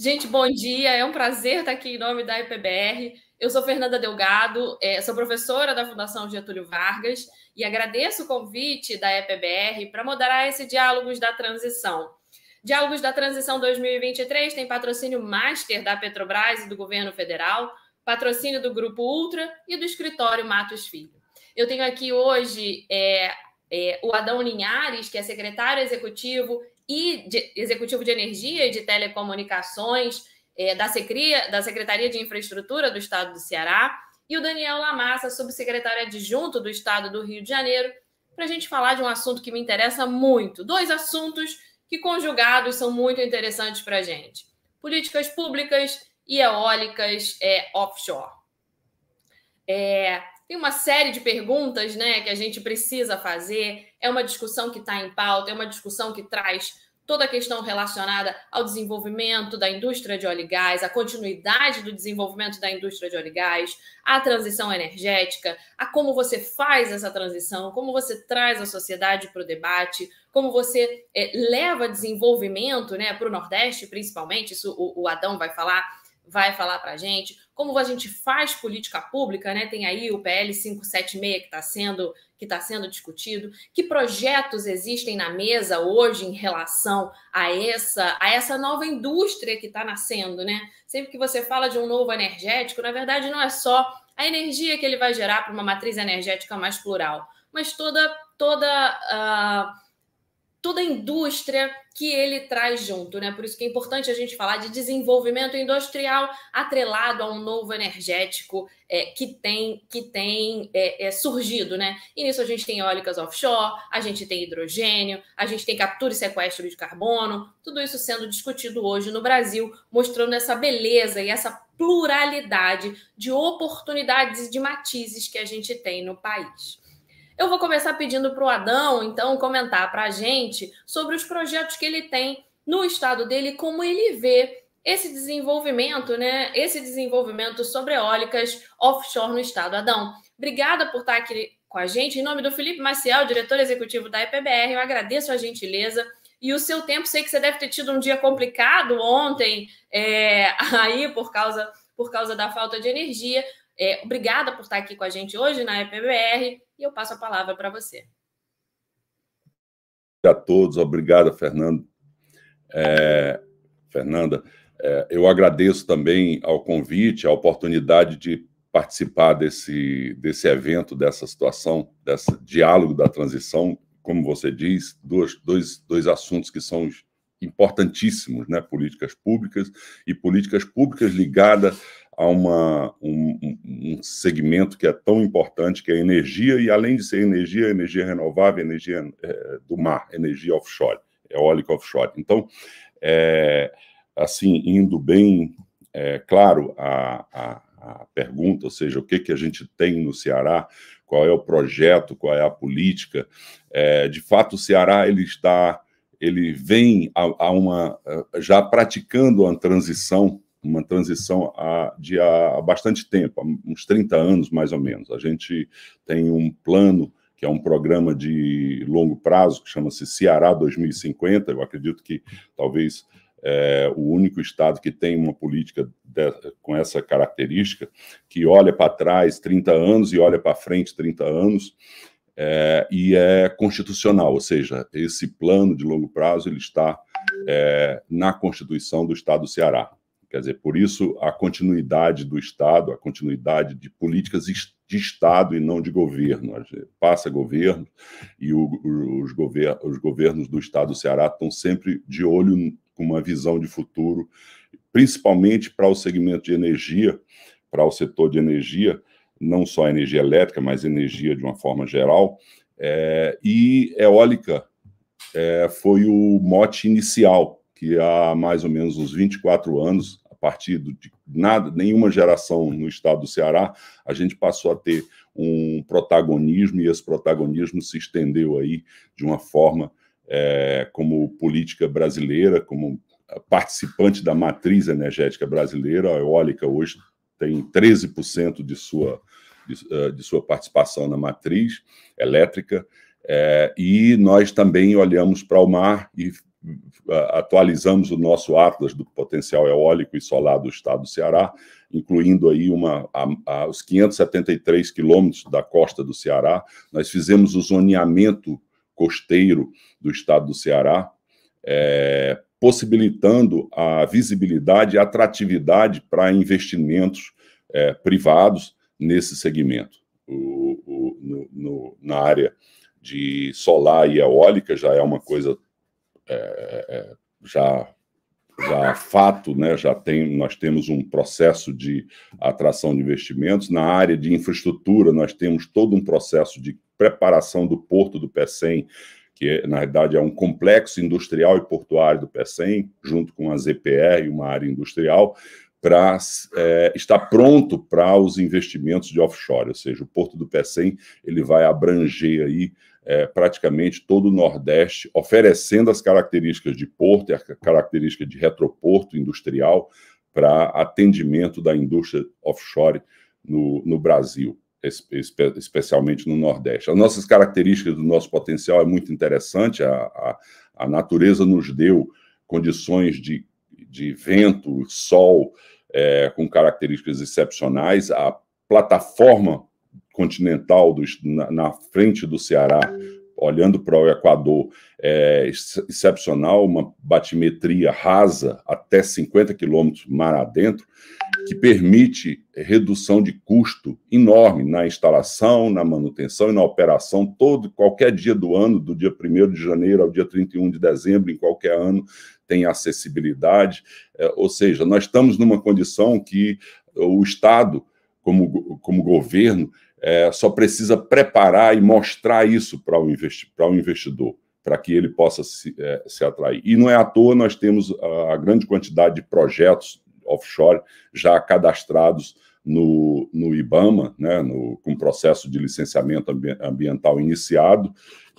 Gente, bom dia. É um prazer estar aqui em nome da IPBR. Eu sou Fernanda Delgado, é, sou professora da Fundação Getúlio Vargas e agradeço o convite da EPBR para moderar esse Diálogos da Transição. Diálogos da Transição 2023 tem patrocínio master da Petrobras e do governo federal, patrocínio do Grupo Ultra e do escritório Matos Filho. Eu tenho aqui hoje é, é, o Adão Linhares, que é secretário executivo e de, executivo de energia e de telecomunicações é, da, Secria, da Secretaria de Infraestrutura do Estado do Ceará, e o Daniel Lamassa, subsecretário adjunto do Estado do Rio de Janeiro, para a gente falar de um assunto que me interessa muito. Dois assuntos que, conjugados, são muito interessantes para a gente: políticas públicas e eólicas é, offshore. É, tem uma série de perguntas né, que a gente precisa fazer. É uma discussão que está em pauta, é uma discussão que traz toda a questão relacionada ao desenvolvimento da indústria de óleo e gás, a continuidade do desenvolvimento da indústria de óleo e gás, a transição energética, a como você faz essa transição, como você traz a sociedade para o debate, como você é, leva desenvolvimento né, para o Nordeste, principalmente, isso o, o Adão vai falar vai falar para a gente, como a gente faz política pública, né? Tem aí o PL 576 que está sendo que está sendo discutido, que projetos existem na mesa hoje em relação a essa a essa nova indústria que está nascendo, né? Sempre que você fala de um novo energético, na verdade não é só a energia que ele vai gerar para uma matriz energética mais plural, mas toda toda uh, toda a indústria que ele traz junto, né? Por isso que é importante a gente falar de desenvolvimento industrial atrelado a um novo energético é, que tem que tem é, é, surgido, né? E nisso a gente tem eólicas offshore, a gente tem hidrogênio, a gente tem captura e sequestro de carbono, tudo isso sendo discutido hoje no Brasil, mostrando essa beleza e essa pluralidade de oportunidades e de matizes que a gente tem no país. Eu vou começar pedindo para o Adão, então, comentar para a gente sobre os projetos que ele tem no estado dele, como ele vê esse desenvolvimento, né? Esse desenvolvimento sobre eólicas offshore no estado. Adão, obrigada por estar aqui com a gente. Em nome do Felipe Maciel, diretor executivo da EPBR, eu agradeço a gentileza e o seu tempo. Sei que você deve ter tido um dia complicado ontem, é, aí por causa, por causa da falta de energia. É, obrigada por estar aqui com a gente hoje na EPBR e eu passo a palavra para você. A todos, obrigada, Fernando. É, Fernanda, é, eu agradeço também ao convite, a oportunidade de participar desse, desse evento, dessa situação, desse diálogo da transição, como você diz, dois, dois, dois assuntos que são importantíssimos, né? políticas públicas e políticas públicas ligadas a uma, um, um, segmento que é tão importante, que é a energia, e além de ser energia, energia renovável, energia é, do mar, energia offshore, eólica offshore. Então, é, assim, indo bem é, claro a, a, a, pergunta, ou seja, o que, que a gente tem no Ceará, qual é o projeto, qual é a política, é, de fato o Ceará ele está, ele vem a, a uma, já praticando uma transição uma transição há, de há bastante tempo, há uns 30 anos mais ou menos. A gente tem um plano que é um programa de longo prazo, que chama-se Ceará 2050. Eu acredito que talvez é, o único estado que tem uma política de, com essa característica, que olha para trás 30 anos e olha para frente 30 anos, é, e é constitucional, ou seja, esse plano de longo prazo ele está é, na Constituição do Estado do Ceará. Quer dizer, por isso a continuidade do Estado, a continuidade de políticas de Estado e não de governo. Passa governo e o, os, os governos do Estado do Ceará estão sempre de olho com uma visão de futuro, principalmente para o segmento de energia, para o setor de energia, não só energia elétrica, mas energia de uma forma geral. É, e eólica é, foi o mote inicial que há mais ou menos uns 24 anos, a partir de nada, nenhuma geração no estado do Ceará, a gente passou a ter um protagonismo e esse protagonismo se estendeu aí de uma forma é, como política brasileira, como participante da matriz energética brasileira, a eólica hoje tem 13% de sua, de, eh, de, sua participação na matriz elétrica, é, e nós também olhamos para o mar e atualizamos o nosso atlas do potencial eólico e solar do estado do Ceará, incluindo aí uma, a, a, os 573 quilômetros da costa do Ceará. Nós fizemos o zoneamento costeiro do estado do Ceará, é, possibilitando a visibilidade e atratividade para investimentos é, privados nesse segmento. O, o, no, no, na área de solar e eólica já é uma coisa é, já já fato, né, já tem, nós temos um processo de atração de investimentos. Na área de infraestrutura, nós temos todo um processo de preparação do porto do PECEM, que na verdade é um complexo industrial e portuário do PECEM, junto com a ZPR uma área industrial, para é, estar pronto para os investimentos de offshore, ou seja, o porto do PECEM ele vai abranger aí é, praticamente todo o Nordeste, oferecendo as características de porto a característica de retroporto industrial para atendimento da indústria offshore no, no Brasil, espe especialmente no Nordeste. As nossas características do nosso potencial é muito interessante, a, a, a natureza nos deu condições de, de vento, sol, é, com características excepcionais, a plataforma continental do, na, na, frente do Ceará, olhando para o Equador, é excepcional, uma batimetria rasa até 50 quilômetros mar adentro, que permite redução de custo enorme na instalação, na manutenção e na operação, todo qualquer dia do ano, do dia 1 de janeiro ao dia 31 de dezembro, em qualquer ano, tem acessibilidade. É, ou seja, nós estamos numa condição que o Estado, como, como governo, é, só precisa preparar e mostrar isso para o, investi o investidor, para que ele possa se, é, se atrair. E não é à toa nós temos a, a grande quantidade de projetos offshore já cadastrados no, no IBAMA, né, no, com processo de licenciamento ambiental iniciado,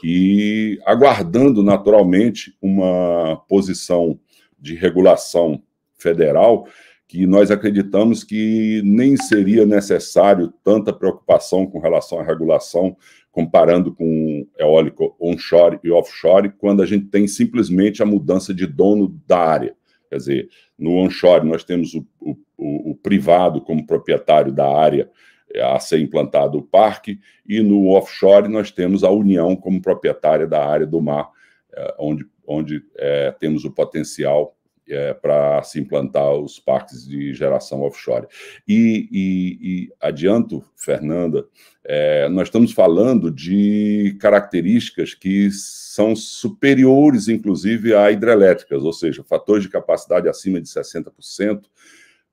e aguardando naturalmente uma posição de regulação federal que nós acreditamos que nem seria necessário tanta preocupação com relação à regulação, comparando com eólico onshore e offshore, quando a gente tem simplesmente a mudança de dono da área. Quer dizer, no onshore nós temos o, o, o privado como proprietário da área a ser implantado o parque, e no offshore nós temos a União como proprietária da área do mar, eh, onde, onde é, temos o potencial é, para se implantar os parques de geração offshore. E, e, e adianto, Fernanda, é, nós estamos falando de características que são superiores, inclusive, a hidrelétricas, ou seja, fatores de capacidade acima de 60%,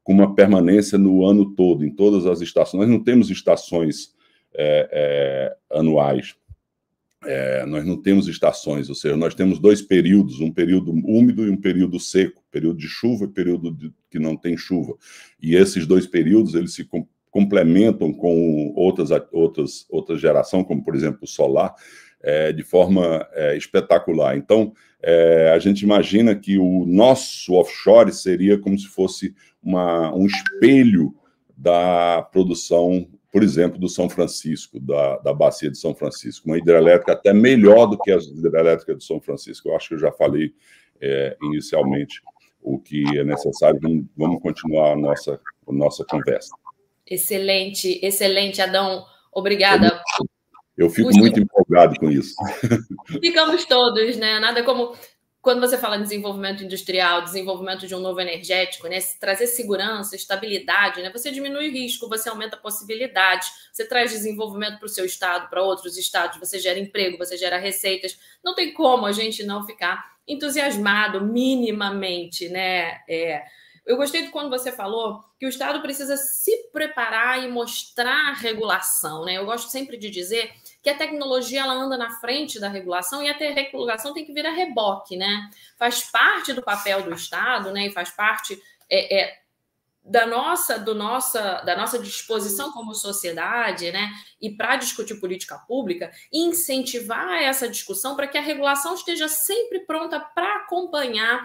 com uma permanência no ano todo, em todas as estações. Nós não temos estações é, é, anuais é, nós não temos estações, ou seja, nós temos dois períodos, um período úmido e um período seco, período de chuva e período de, que não tem chuva. E esses dois períodos, eles se com, complementam com outras, outras, outra geração, como, por exemplo, o solar, é, de forma é, espetacular. Então, é, a gente imagina que o nosso offshore seria como se fosse uma, um espelho da produção por exemplo, do São Francisco, da, da bacia de São Francisco, uma hidrelétrica até melhor do que as hidrelétricas de São Francisco. Eu acho que eu já falei é, inicialmente o que é necessário. Vamos, vamos continuar a nossa, a nossa conversa. Excelente, excelente, Adão. Obrigada. Eu fico Puxa. muito empolgado com isso. Ficamos todos, né? Nada como quando você fala em desenvolvimento industrial, desenvolvimento de um novo energético, né, trazer segurança, estabilidade, né, você diminui o risco, você aumenta a possibilidade, você traz desenvolvimento para o seu estado, para outros estados, você gera emprego, você gera receitas. Não tem como a gente não ficar entusiasmado minimamente, né? É, Eu gostei de quando você falou que o Estado precisa se preparar e mostrar regulação, né? Eu gosto sempre de dizer que a tecnologia ela anda na frente da regulação e a regulação tem que vir a reboque, né? Faz parte do papel do Estado, né? E faz parte é, é, da nossa, do nossa, da nossa disposição como sociedade, né, e para discutir política pública, incentivar essa discussão para que a regulação esteja sempre pronta para acompanhar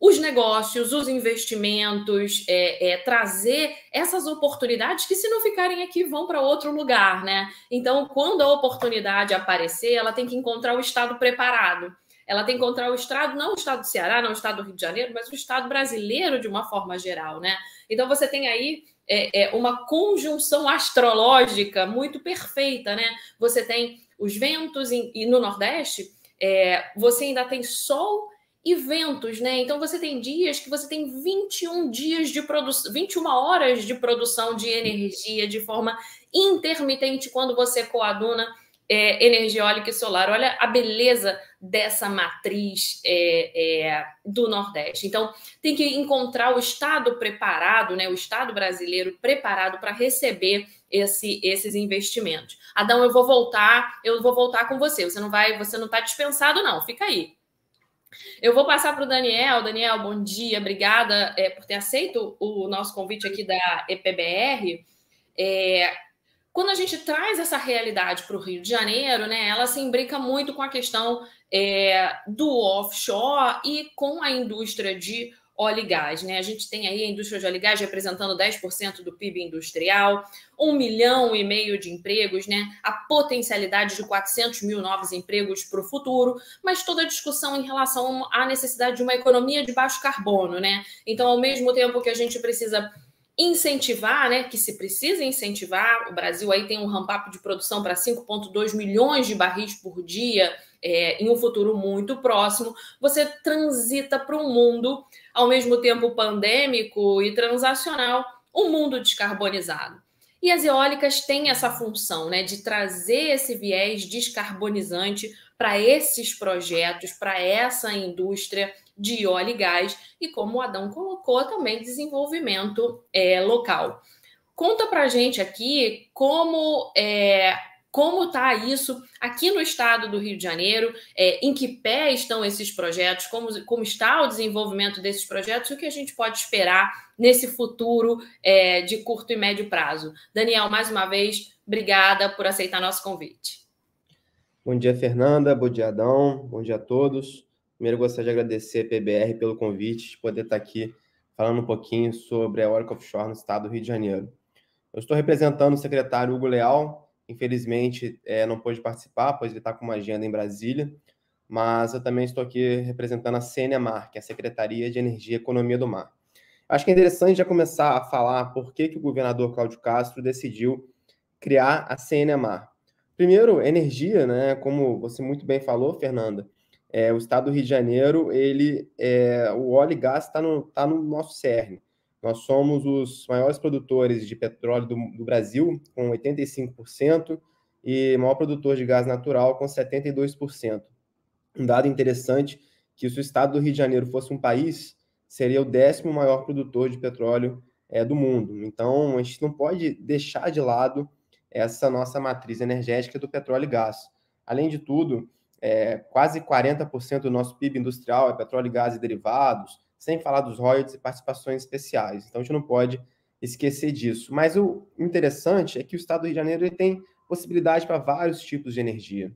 os negócios, os investimentos, é, é, trazer essas oportunidades que, se não ficarem aqui, vão para outro lugar, né? Então, quando a oportunidade aparecer, ela tem que encontrar o Estado preparado ela tem que encontrar o Estado, não o Estado do Ceará, não o Estado do Rio de Janeiro, mas o Estado brasileiro de uma forma geral, né? Então você tem aí é, é, uma conjunção astrológica muito perfeita, né? Você tem os ventos em, e no Nordeste, é, você ainda tem sol e ventos, né? Então você tem dias que você tem 21 dias de produção, 21 horas de produção de energia de forma intermitente quando você coaduna é, energia eólica e solar. Olha a beleza dessa matriz é, é, do Nordeste. Então, tem que encontrar o Estado preparado, né, o Estado brasileiro preparado para receber esse, esses investimentos. Adão, eu vou voltar, eu vou voltar com você. Você não vai, você não está dispensado, não. Fica aí. Eu vou passar para o Daniel. Daniel, bom dia, obrigada é, por ter aceito o nosso convite aqui da EPBR. É, quando a gente traz essa realidade para o Rio de Janeiro, né, ela se imbrica muito com a questão é, do offshore e com a indústria de óleo e gás. Né? A gente tem aí a indústria de óleo e gás representando 10% do PIB industrial, um milhão e meio de empregos, né? a potencialidade de 400 mil novos empregos para o futuro, mas toda a discussão em relação à necessidade de uma economia de baixo carbono. Né? Então, ao mesmo tempo que a gente precisa incentivar, né, que se precisa incentivar, o Brasil aí tem um ramp-up de produção para 5,2 milhões de barris por dia é, em um futuro muito próximo, você transita para um mundo, ao mesmo tempo pandêmico e transacional, um mundo descarbonizado. E as eólicas têm essa função né, de trazer esse viés descarbonizante para esses projetos, para essa indústria de óleo e gás e, como o Adão colocou, também desenvolvimento é, local. Conta para gente aqui como é, como está isso aqui no estado do Rio de Janeiro, é, em que pé estão esses projetos, como, como está o desenvolvimento desses projetos e o que a gente pode esperar nesse futuro é, de curto e médio prazo. Daniel, mais uma vez, obrigada por aceitar nosso convite. Bom dia, Fernanda. Bom dia, Adão. Bom dia a todos. Primeiro, gostaria de agradecer a PBR pelo convite, de poder estar aqui falando um pouquinho sobre a Oracle Offshore no estado do Rio de Janeiro. Eu estou representando o secretário Hugo Leal, infelizmente é, não pôde participar, pois ele está com uma agenda em Brasília, mas eu também estou aqui representando a CNMAR, que é a Secretaria de Energia e Economia do Mar. Acho que é interessante já começar a falar por que, que o governador Cláudio Castro decidiu criar a CNMAR. Primeiro, energia, né? Como você muito bem falou, Fernanda, é, o estado do Rio de Janeiro, ele, é, o óleo e gás está no, tá no nosso cerne. Nós somos os maiores produtores de petróleo do, do Brasil, com 85%, e maior produtor de gás natural, com 72%. Um dado interessante, que se o estado do Rio de Janeiro fosse um país, seria o décimo maior produtor de petróleo é, do mundo. Então, a gente não pode deixar de lado essa nossa matriz energética do petróleo e gás. Além de tudo, é, quase 40% do nosso PIB industrial é petróleo, gás e derivados, sem falar dos royalties e participações especiais. Então, a gente não pode esquecer disso. Mas o interessante é que o Estado do Rio de Janeiro ele tem possibilidade para vários tipos de energia.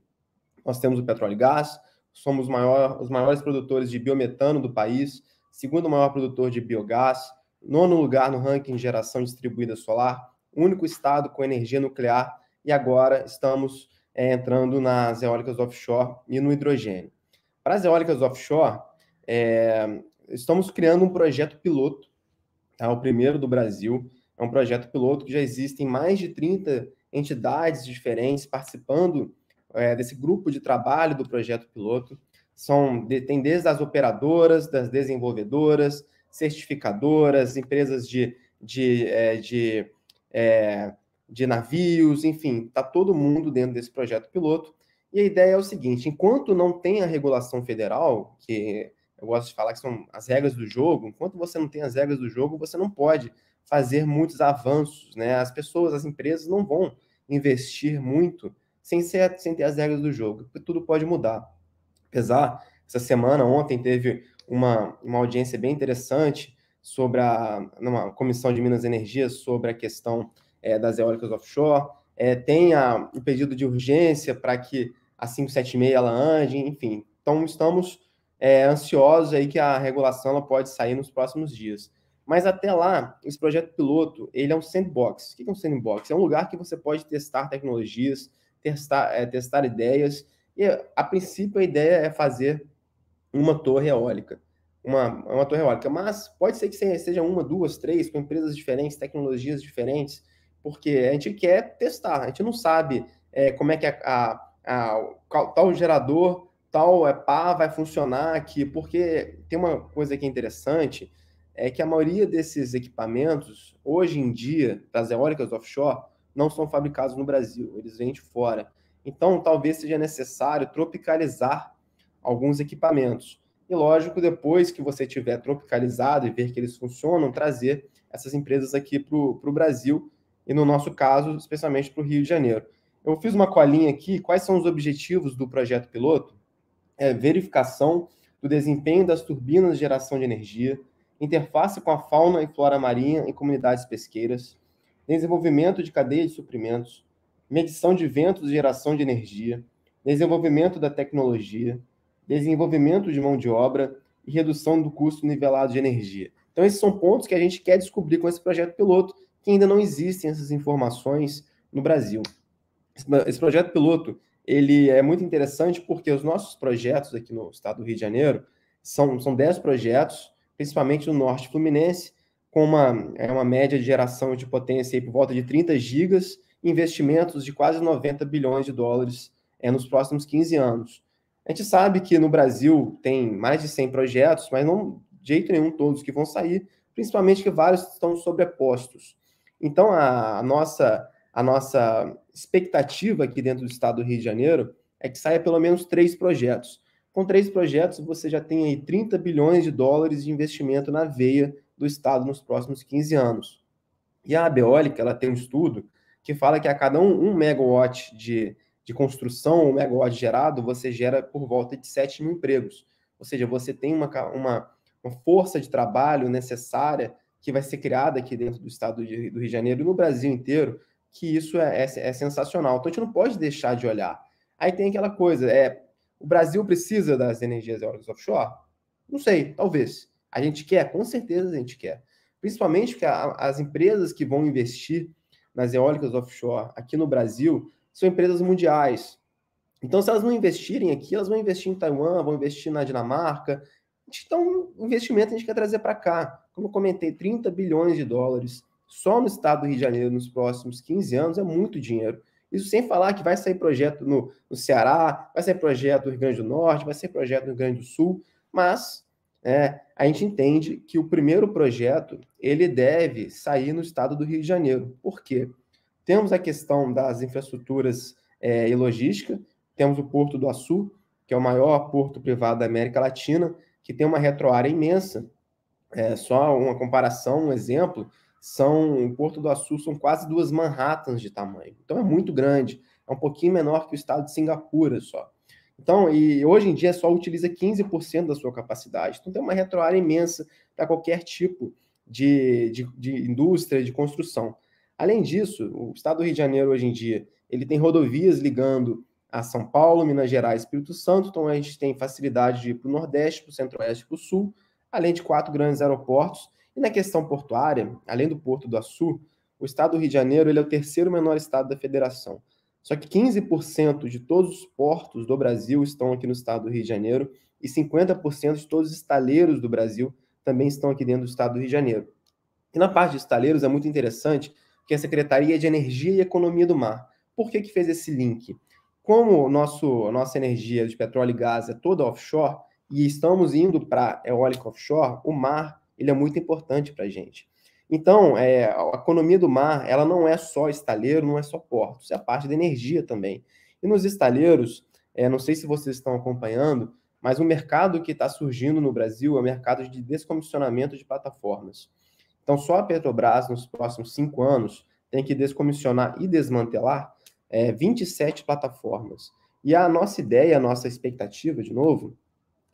Nós temos o petróleo e gás, somos maior, os maiores produtores de biometano do país, segundo maior produtor de biogás, nono lugar no ranking geração distribuída solar, único estado com energia nuclear, e agora estamos é, entrando nas eólicas offshore e no hidrogênio. Para as eólicas offshore, é, estamos criando um projeto piloto, tá? o primeiro do Brasil. É um projeto piloto que já existem mais de 30 entidades diferentes participando é, desse grupo de trabalho do projeto piloto. São, tem desde as operadoras, das desenvolvedoras, certificadoras, empresas de, de, é, de é, de navios, enfim, está todo mundo dentro desse projeto piloto. E a ideia é o seguinte: enquanto não tem a regulação federal, que eu gosto de falar que são as regras do jogo. Enquanto você não tem as regras do jogo, você não pode fazer muitos avanços, né? As pessoas, as empresas não vão investir muito sem, ser, sem ter as regras do jogo, porque tudo pode mudar. Apesar, essa semana, ontem, teve uma, uma audiência bem interessante sobre a numa comissão de Minas e sobre a questão é, das eólicas offshore. É, tem a, o pedido de urgência para que a 576 ela ande, enfim. Então, estamos é, ansiosos aí que a regulação ela pode sair nos próximos dias. Mas até lá, esse projeto piloto, ele é um sandbox. O que é um sandbox? É um lugar que você pode testar tecnologias, testar, é, testar ideias. E, a princípio, a ideia é fazer uma torre eólica. Uma, uma torre eólica. Mas pode ser que seja uma, duas, três, com empresas diferentes, tecnologias diferentes, porque a gente quer testar. A gente não sabe é, como é que a, a, a, tal gerador, tal é, pá vai funcionar aqui, porque tem uma coisa que é interessante, é que a maioria desses equipamentos, hoje em dia, das eólicas offshore, não são fabricados no Brasil, eles vêm de fora. Então, talvez seja necessário tropicalizar alguns equipamentos. E, lógico, depois que você tiver tropicalizado e ver que eles funcionam, trazer essas empresas aqui para o Brasil, e no nosso caso, especialmente para o Rio de Janeiro. Eu fiz uma colinha aqui, quais são os objetivos do projeto piloto? É verificação do desempenho das turbinas de geração de energia, interface com a fauna e flora marinha em comunidades pesqueiras, desenvolvimento de cadeia de suprimentos, medição de ventos e geração de energia, desenvolvimento da tecnologia, desenvolvimento de mão de obra e redução do custo nivelado de energia. Então, esses são pontos que a gente quer descobrir com esse projeto piloto, que ainda não existem essas informações no Brasil. Esse projeto piloto, ele é muito interessante porque os nossos projetos aqui no estado do Rio de Janeiro são, são 10 projetos, principalmente no norte fluminense, com uma, é uma média de geração de potência por volta de 30 gigas, investimentos de quase 90 bilhões de dólares é, nos próximos 15 anos. A gente sabe que no Brasil tem mais de 100 projetos, mas não de jeito nenhum todos que vão sair, principalmente que vários estão sobrepostos. Então, a, a nossa, a nossa expectativa aqui dentro do estado do Rio de Janeiro é que saia pelo menos três projetos. Com três projetos, você já tem aí 30 bilhões de dólares de investimento na veia do Estado nos próximos 15 anos. E a Abeólica, ela tem um estudo que fala que a cada um, um megawatt de, de construção, um megawatt gerado, você gera por volta de 7 mil empregos. Ou seja, você tem uma, uma, uma força de trabalho necessária que vai ser criada aqui dentro do estado de, do Rio de Janeiro e no Brasil inteiro, que isso é, é, é sensacional. Então a gente não pode deixar de olhar. Aí tem aquela coisa, é o Brasil precisa das energias eólicas offshore? Não sei, talvez. A gente quer? Com certeza a gente quer. Principalmente porque a, as empresas que vão investir nas eólicas offshore aqui no Brasil são empresas mundiais. Então, se elas não investirem aqui, elas vão investir em Taiwan, vão investir na Dinamarca. Então, investimento a gente quer trazer para cá. Como eu comentei, 30 bilhões de dólares só no estado do Rio de Janeiro nos próximos 15 anos é muito dinheiro. Isso sem falar que vai sair projeto no, no Ceará, vai sair projeto no Rio Grande do Norte, vai sair projeto no Rio Grande do Sul, mas é, a gente entende que o primeiro projeto ele deve sair no estado do Rio de Janeiro. Por quê? Temos a questão das infraestruturas é, e logística, temos o Porto do Açu, que é o maior porto privado da América Latina, que tem uma retroárea imensa. É, só uma comparação, um exemplo, são em Porto do Açu são quase duas Manhattans de tamanho. Então é muito grande, é um pouquinho menor que o estado de Singapura só. Então, e hoje em dia só utiliza 15% da sua capacidade. Então tem uma retroárea imensa para qualquer tipo de, de, de, indústria, de construção. Além disso, o estado do Rio de Janeiro hoje em dia, ele tem rodovias ligando a São Paulo, Minas Gerais Espírito Santo, então a gente tem facilidade de ir para o Nordeste, para o Centro-Oeste para o Sul, além de quatro grandes aeroportos e na questão portuária, além do Porto do Açu, o estado do Rio de Janeiro ele é o terceiro menor estado da federação. Só que 15% de todos os portos do Brasil estão aqui no estado do Rio de Janeiro e 50% de todos os estaleiros do Brasil também estão aqui dentro do estado do Rio de Janeiro. E na parte de estaleiros é muito interessante que a Secretaria de Energia e Economia do Mar. Por que, que fez esse link? Como nosso, nossa energia de petróleo e gás é toda offshore e estamos indo para eólica offshore, o mar ele é muito importante para a gente. Então, é, a economia do mar, ela não é só estaleiro, não é só portos, é a parte da energia também. E nos estaleiros, é, não sei se vocês estão acompanhando, mas o mercado que está surgindo no Brasil é o mercado de descomissionamento de plataformas. Então, só a Petrobras, nos próximos cinco anos, tem que descomissionar e desmantelar é, 27 plataformas. E a nossa ideia, a nossa expectativa, de novo,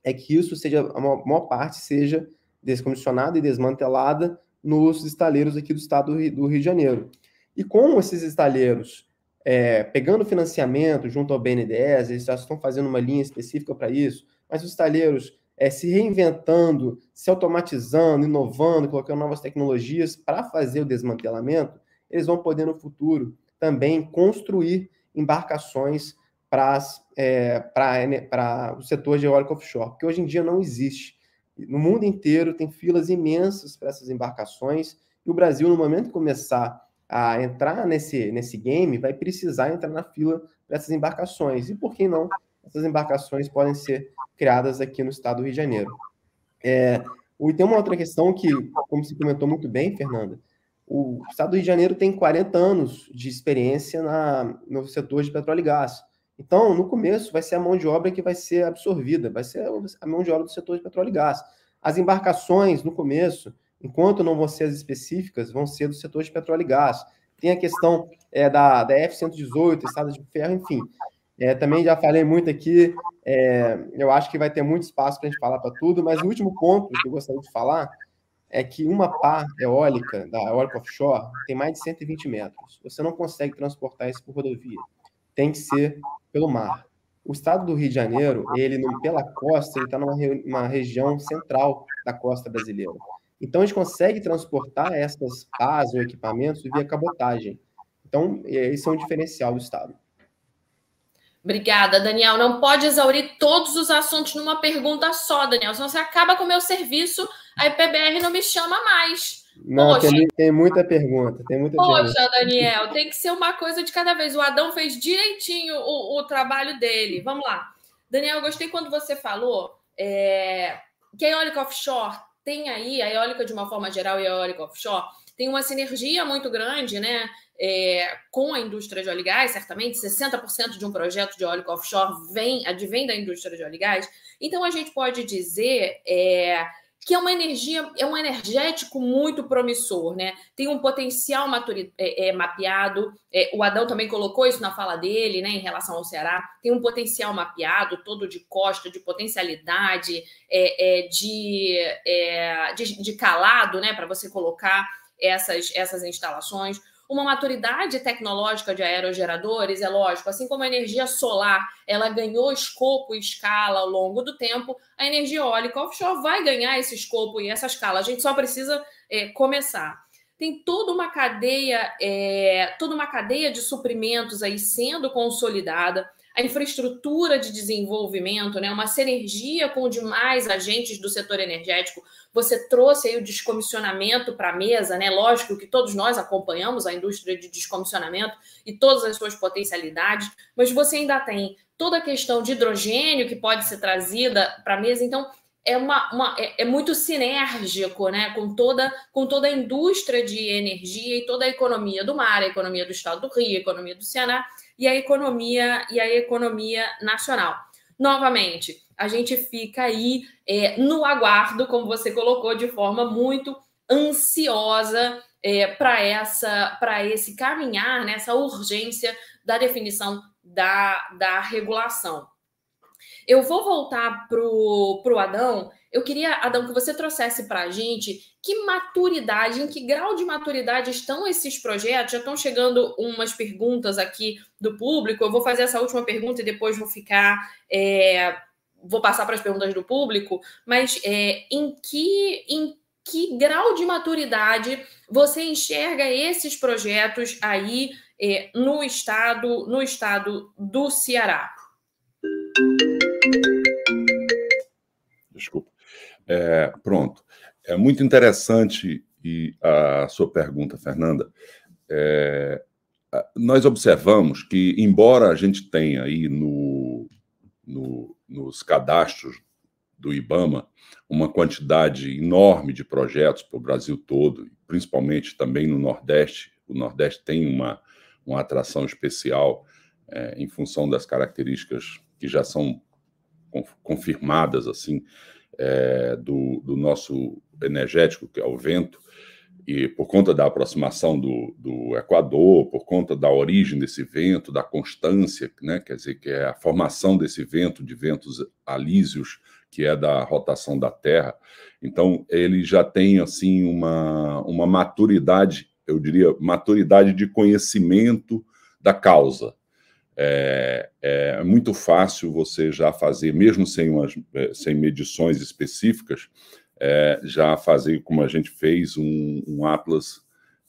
é que isso seja, a maior parte seja descomissionada e desmantelada nos estaleiros aqui do estado do Rio de Janeiro. E com esses estaleiros é, pegando financiamento junto ao BNDES, eles já estão fazendo uma linha específica para isso, mas os estaleiros é, se reinventando, se automatizando, inovando, colocando novas tecnologias para fazer o desmantelamento, eles vão poder no futuro também construir embarcações é, para o setor de offshore, que hoje em dia não existe. No mundo inteiro tem filas imensas para essas embarcações, e o Brasil, no momento que começar a entrar nesse, nesse game, vai precisar entrar na fila dessas embarcações. E por que não? Essas embarcações podem ser criadas aqui no estado do Rio de Janeiro. É, e tem uma outra questão que, como você comentou muito bem, Fernanda, o estado do Rio de Janeiro tem 40 anos de experiência na, no setor de petróleo e gás. Então, no começo, vai ser a mão de obra que vai ser absorvida, vai ser a mão de obra do setor de petróleo e gás. As embarcações, no começo, enquanto não vão ser as específicas, vão ser do setor de petróleo e gás. Tem a questão é, da, da F-118, estrada de ferro, enfim. É, também já falei muito aqui, é, eu acho que vai ter muito espaço para a gente falar para tudo, mas o último ponto que eu gostaria de falar é que uma pá eólica, da eólica offshore, tem mais de 120 metros. Você não consegue transportar isso por rodovia. Tem que ser pelo mar. O estado do Rio de Janeiro, ele pela costa, ele está numa região central da costa brasileira. Então, a gente consegue transportar essas pás ou equipamentos via cabotagem. Então, esse é um diferencial do Estado. Obrigada, Daniel. Não pode exaurir todos os assuntos numa pergunta só, Daniel. Senão você acaba com o meu serviço, a IPBR não me chama mais. Não, tem, tem, muita pergunta. Tem muita Poxa, pergunta. Daniel, tem que ser uma coisa de cada vez. O Adão fez direitinho o, o trabalho dele. Vamos lá. Daniel, eu gostei quando você falou é, que a eólica offshore tem aí, a eólica de uma forma geral e a eólica offshore, tem uma sinergia muito grande, né? É, com a indústria de óleo e gás, certamente 60% de um projeto de óleo offshore vem, advém da indústria de óleo e gás. Então a gente pode dizer é, que é uma energia, é um energético muito promissor, né? Tem um potencial maturi, é, é, mapeado. É, o Adão também colocou isso na fala dele, né? Em relação ao Ceará, tem um potencial mapeado, todo de costa, de potencialidade, é, é, de, é, de, de calado, né? Para você colocar essas, essas instalações uma maturidade tecnológica de aerogeradores, é lógico, assim como a energia solar, ela ganhou escopo e escala ao longo do tempo, a energia eólica offshore vai ganhar esse escopo e essa escala. A gente só precisa é, começar. Tem toda uma cadeia, é, toda uma cadeia de suprimentos aí sendo consolidada a infraestrutura de desenvolvimento, né, uma sinergia com demais agentes do setor energético. Você trouxe aí o descomissionamento para a mesa, né? Lógico que todos nós acompanhamos a indústria de descomissionamento e todas as suas potencialidades, mas você ainda tem toda a questão de hidrogênio que pode ser trazida para a mesa. Então, é, uma, uma é, é, muito sinérgico né, com, toda, com toda a indústria de energia e toda a economia do mar, a economia do estado do Rio, a economia do Ceará e a economia e a economia nacional. Novamente, a gente fica aí é, no aguardo, como você colocou, de forma muito ansiosa é, para essa para esse caminhar, nessa né, urgência da definição da, da regulação. Eu vou voltar para o Adão. Eu queria, Adão, que você trouxesse para a gente que maturidade, em que grau de maturidade estão esses projetos? Já estão chegando umas perguntas aqui do público. Eu vou fazer essa última pergunta e depois vou ficar. É, vou passar para as perguntas do público, mas é, em que. Em que grau de maturidade você enxerga esses projetos aí é, no estado no estado do Ceará? Desculpa. É, pronto. É muito interessante e a sua pergunta, Fernanda. É, nós observamos que, embora a gente tenha aí no, no, nos cadastros do IBAMA uma quantidade enorme de projetos para o Brasil todo, principalmente também no Nordeste, o Nordeste tem uma, uma atração especial é, em função das características que já são confirmadas assim é, do, do, nosso energético, que é o vento, e por conta da aproximação do, do, Equador, por conta da origem desse vento, da constância, né, quer dizer, que é a formação desse vento, de ventos alísios, que é da rotação da Terra. Então, ele já tem assim uma, uma maturidade, eu diria, maturidade de conhecimento da causa. É, é muito fácil você já fazer, mesmo sem, umas, é, sem medições específicas, é, já fazer como a gente fez um, um, atlas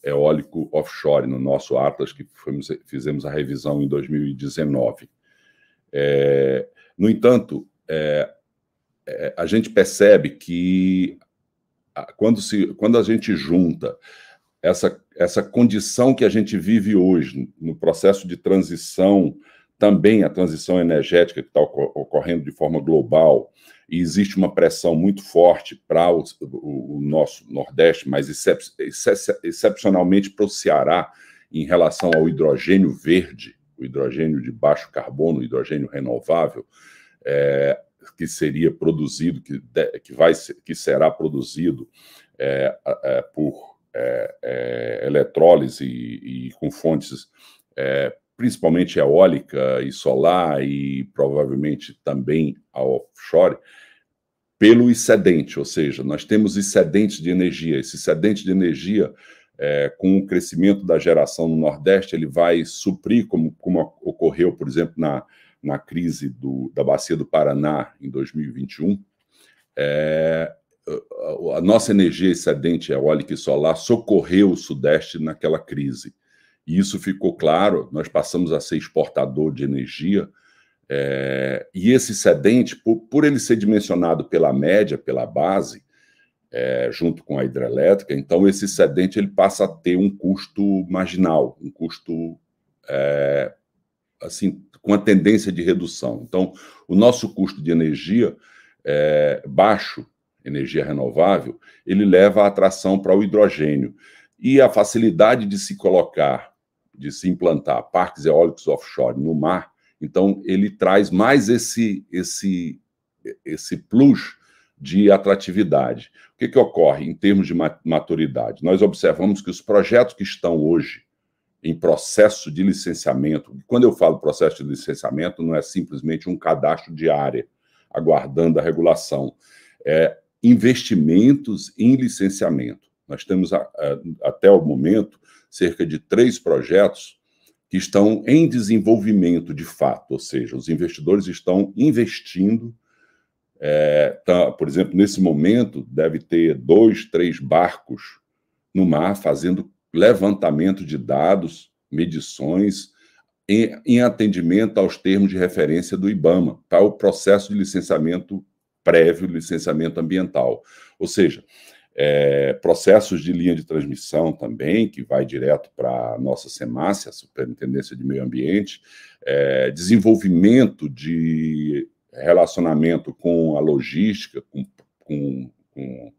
eólico offshore, no nosso atlas, que fomos, fizemos a revisão em 2019. É, no entanto, é, é, a gente percebe que quando, se, quando a gente junta essa, essa condição que a gente vive hoje, no processo de transição, também a transição energética que está ocorrendo de forma global, e existe uma pressão muito forte para o, o, o, nosso Nordeste, mas excep, excep, excepcionalmente para o Ceará, em relação ao hidrogênio verde, o hidrogênio de baixo carbono, hidrogênio renovável, é, que seria produzido, que, que, vai, que será produzido é, é, por é, é, eletrólise e, e, com fontes é, principalmente eólica e solar e provavelmente também a offshore, pelo excedente, ou seja, nós temos excedentes de energia. Esse excedente de energia, é, com o crescimento da geração no Nordeste, ele vai suprir, como, como ocorreu, por exemplo, na, na crise do, da Bacia do Paraná em 2021, é, a nossa energia excedente eólica e solar socorreu o Sudeste naquela crise. E isso ficou claro, nós passamos a ser exportador de energia, é, e esse excedente, por, por, ele ser dimensionado pela média, pela base, é, junto com a hidrelétrica, então esse excedente ele passa a ter um custo marginal, um custo é, assim com a tendência de redução. Então, o nosso custo de energia é, baixo, energia renovável, ele leva a atração para o hidrogênio. E a facilidade de se colocar, de se implantar parques eólicos offshore no mar, então ele traz mais esse, esse, esse plus de atratividade. O que, que ocorre em termos de maturidade? Nós observamos que os projetos que estão hoje em processo de licenciamento. Quando eu falo processo de licenciamento, não é simplesmente um cadastro de área aguardando a regulação, é investimentos em licenciamento. Nós temos até o momento cerca de três projetos que estão em desenvolvimento de fato, ou seja, os investidores estão investindo. É, tá, por exemplo, nesse momento, deve ter dois, três barcos no mar fazendo levantamento de dados, medições, em, em atendimento aos termos de referência do IBAMA, para o processo de licenciamento prévio, licenciamento ambiental. Ou seja, é, processos de linha de transmissão também, que vai direto para a nossa SEMAS, a Superintendência de Meio Ambiente, é, desenvolvimento de relacionamento com a logística, com, com, com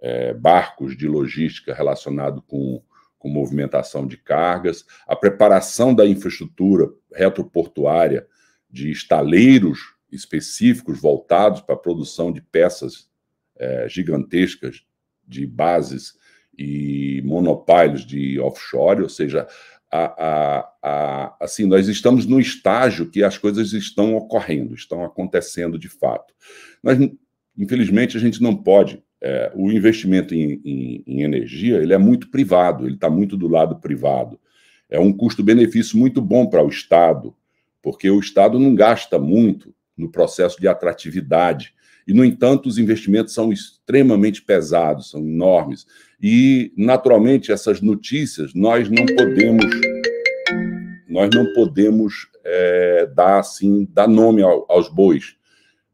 é, barcos de logística relacionado com com movimentação de cargas, a preparação da infraestrutura retroportuária de estaleiros específicos voltados para a produção de peças é, gigantescas de bases e monopiles de offshore, ou seja, a, a, a, assim, nós estamos no estágio que as coisas estão ocorrendo, estão acontecendo de fato. Nós, infelizmente, a gente não pode é, o investimento em, em, em, energia ele é muito privado, ele está muito do lado privado. É um custo-benefício muito bom para o Estado, porque o Estado não gasta muito no processo de atratividade. E, no entanto, os investimentos são extremamente pesados, são enormes. E, naturalmente, essas notícias nós não podemos nós não podemos é, dar assim dar nome ao, aos bois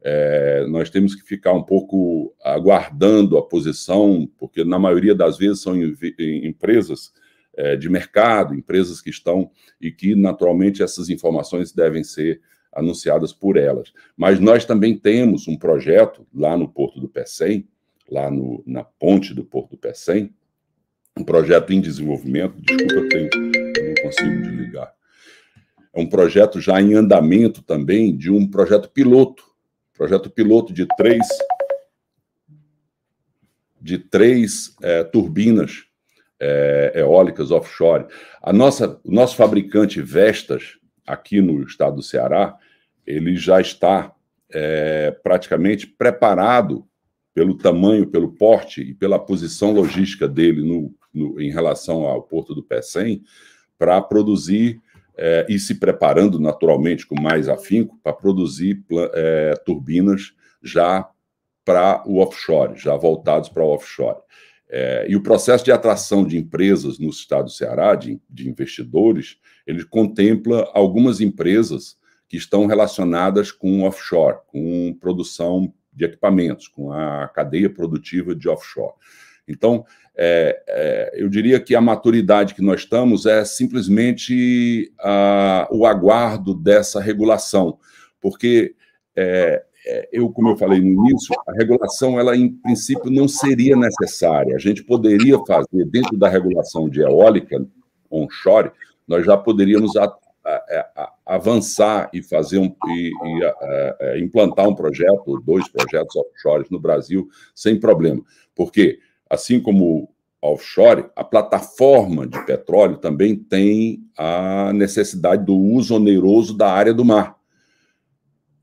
é, nós temos que ficar um pouco aguardando a posição, porque na maioria das vezes são empresas é, de mercado, empresas que estão e que naturalmente essas informações devem ser anunciadas por elas. Mas nós também temos um projeto lá no Porto do Pecém, lá no, na ponte do Porto do Pecém, um projeto em desenvolvimento. Desculpa, eu, tenho, eu não consigo desligar. É um projeto já em andamento também de um projeto piloto projeto piloto de três de três é, turbinas é, eólicas offshore. A nossa, o nosso fabricante Vestas, aqui no estado do Ceará, ele já está é, praticamente preparado pelo tamanho, pelo porte e pela posição logística dele no, no em relação ao porto do Pecém, para produzir é, e se preparando naturalmente com mais afinco para produzir é, turbinas já para o offshore, já voltados para o offshore. É, e o processo de atração de empresas no estado do Ceará, de, de investidores, ele contempla algumas empresas que estão relacionadas com offshore, com produção de equipamentos, com a cadeia produtiva de offshore. Então, é, é, eu diria que a maturidade que nós estamos é simplesmente a, o aguardo dessa regulação, porque é, eu, como eu falei no início, a regulação, ela em princípio não seria necessária. A gente poderia fazer, dentro da regulação de eólica onshore, nós já poderíamos a, a, a, avançar e fazer um, e, e implantar um projeto, dois projetos offshore no Brasil, sem problema. Porque, assim como offshore, a plataforma de petróleo também tem a necessidade do uso oneroso da área do mar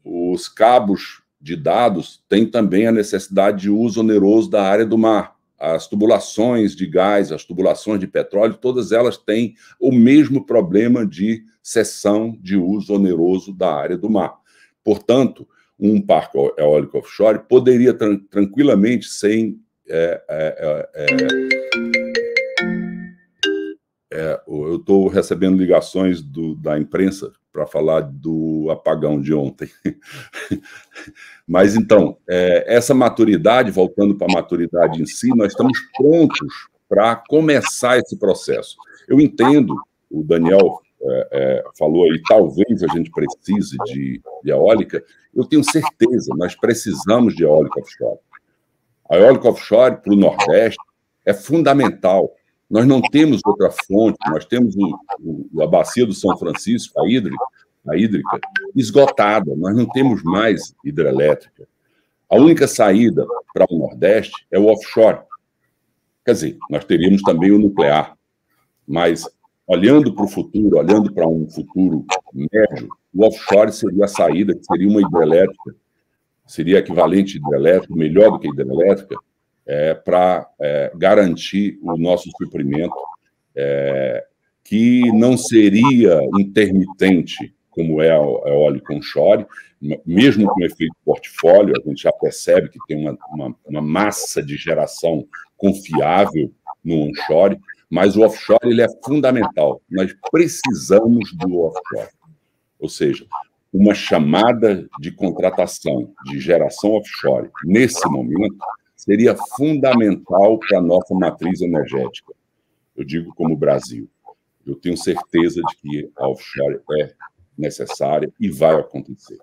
os cabos de dados têm também a necessidade de uso oneroso da área do mar. As tubulações de gás, as tubulações de petróleo, todas elas têm o mesmo problema de cessão de uso oneroso da área do mar. Portanto, um parque eólico offshore poderia tranquilamente, sem é, é, é, é eu estou recebendo ligações do, da imprensa para falar do apagão de ontem. Mas então, é, essa maturidade, voltando para a maturidade em si, nós estamos prontos para começar esse processo. Eu entendo, o Daniel é, é, falou aí, talvez a gente precise de, de eólica, eu tenho certeza, nós precisamos de eólica offshore. A eólica offshore para o Nordeste é fundamental. Nós não temos outra fonte, nós temos a bacia do São Francisco, a hídrica, a hídrica, esgotada, nós não temos mais hidrelétrica. A única saída para o Nordeste é o offshore. Quer dizer, nós teríamos também o nuclear, mas olhando para o futuro, olhando para um futuro médio, o offshore seria a saída, que seria uma hidrelétrica, seria equivalente hidrelétrica, melhor do que hidrelétrica, é, para é, garantir o nosso suprimento, é, que não seria intermitente, como é a eólica onshore, mesmo com efeito portfólio, a gente já percebe que tem uma, uma, uma massa de geração confiável no onshore, mas o offshore ele é fundamental. Nós precisamos do offshore. Ou seja, uma chamada de contratação de geração offshore nesse momento seria fundamental para a nossa matriz energética. Eu digo como Brasil. Eu tenho certeza de que a offshore é necessária e vai acontecer.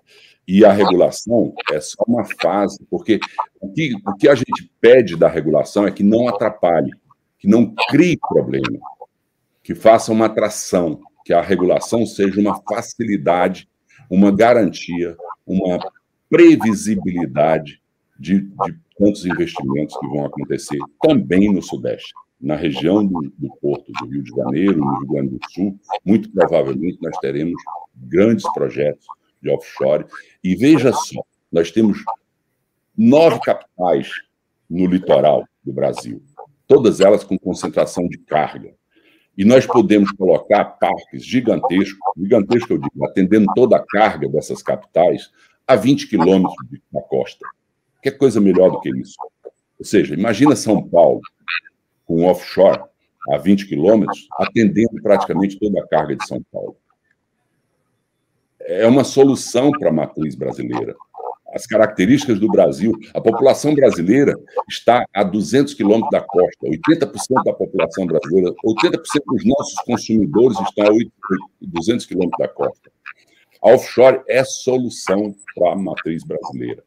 E a regulação é só uma fase, porque o que, o que a gente pede da regulação é que não atrapalhe, que não crie problema, que faça uma atração, que a regulação seja uma facilidade, uma garantia, uma previsibilidade de, de quantos investimentos que vão acontecer também no Sudeste. Na região do, do, Porto do Rio de Janeiro, no Rio Grande do Sul, muito provavelmente nós teremos grandes projetos de offshore. E veja só, nós temos nove capitais no litoral do Brasil, todas elas com concentração de carga. E nós podemos colocar parques gigantescos, gigantescos eu digo, atendendo toda a carga dessas capitais, a 20 quilômetros da costa. Que coisa melhor do que isso? Ou seja, imagina São Paulo com um offshore a 20 quilômetros, atendendo praticamente toda a carga de São Paulo. É uma solução para a matriz brasileira. As características do Brasil, a população brasileira está a 200 quilômetros da costa, 80% da população brasileira, 80% dos nossos consumidores estão a 200 quilômetros da costa. A offshore é solução para a matriz brasileira.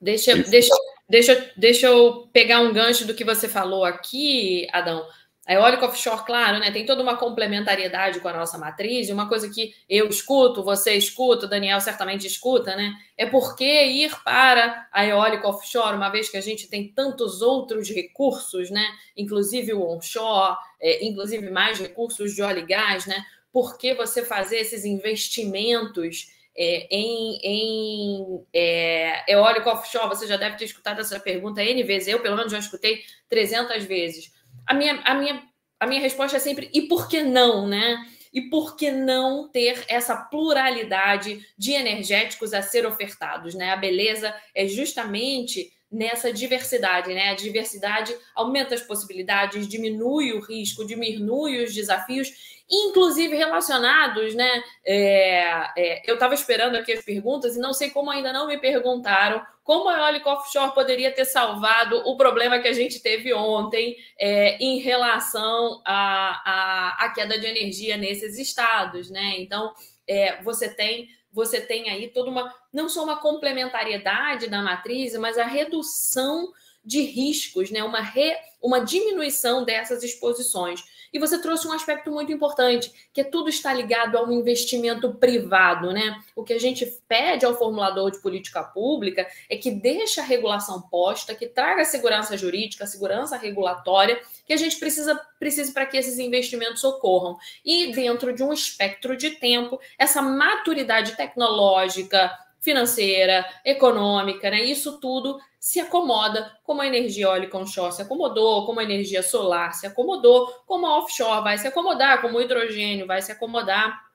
Deixa, deixa, deixa, deixa eu pegar um gancho do que você falou aqui, Adão. A eólica offshore, claro, né, tem toda uma complementariedade com a nossa matriz, e uma coisa que eu escuto, você escuta, o Daniel certamente escuta, né? É por que ir para a eólica offshore, uma vez que a gente tem tantos outros recursos, né? Inclusive o onshore, é, inclusive mais recursos de óleo e gás, né? Por que você fazer esses investimentos é, em, em é, eólico offshore? Você já deve ter escutado essa pergunta N vezes, eu pelo menos já escutei 300 vezes a minha, a minha, a minha resposta é sempre: e por que não, né? E por que não ter essa pluralidade de energéticos a ser ofertados, né? A beleza é justamente nessa diversidade, né? A diversidade aumenta as possibilidades, diminui o risco, diminui os desafios inclusive relacionados, né? É, é, eu estava esperando aqui as perguntas e não sei como ainda não me perguntaram como a eólica offshore poderia ter salvado o problema que a gente teve ontem é, em relação à, à, à, queda de energia nesses estados, né? Então, é, você tem você tem aí toda uma não só uma complementariedade da matriz, mas a redução de riscos, né? Uma, re, uma diminuição dessas exposições. E você trouxe um aspecto muito importante, que é tudo está ligado a um investimento privado, né? O que a gente pede ao formulador de política pública é que deixe a regulação posta, que traga segurança jurídica, segurança regulatória, que a gente precisa precise para que esses investimentos ocorram. E dentro de um espectro de tempo, essa maturidade tecnológica, financeira, econômica, né? Isso tudo se acomoda, como a energia eólica onshore se acomodou, como a energia solar se acomodou, como a offshore vai se acomodar, como o hidrogênio vai se acomodar.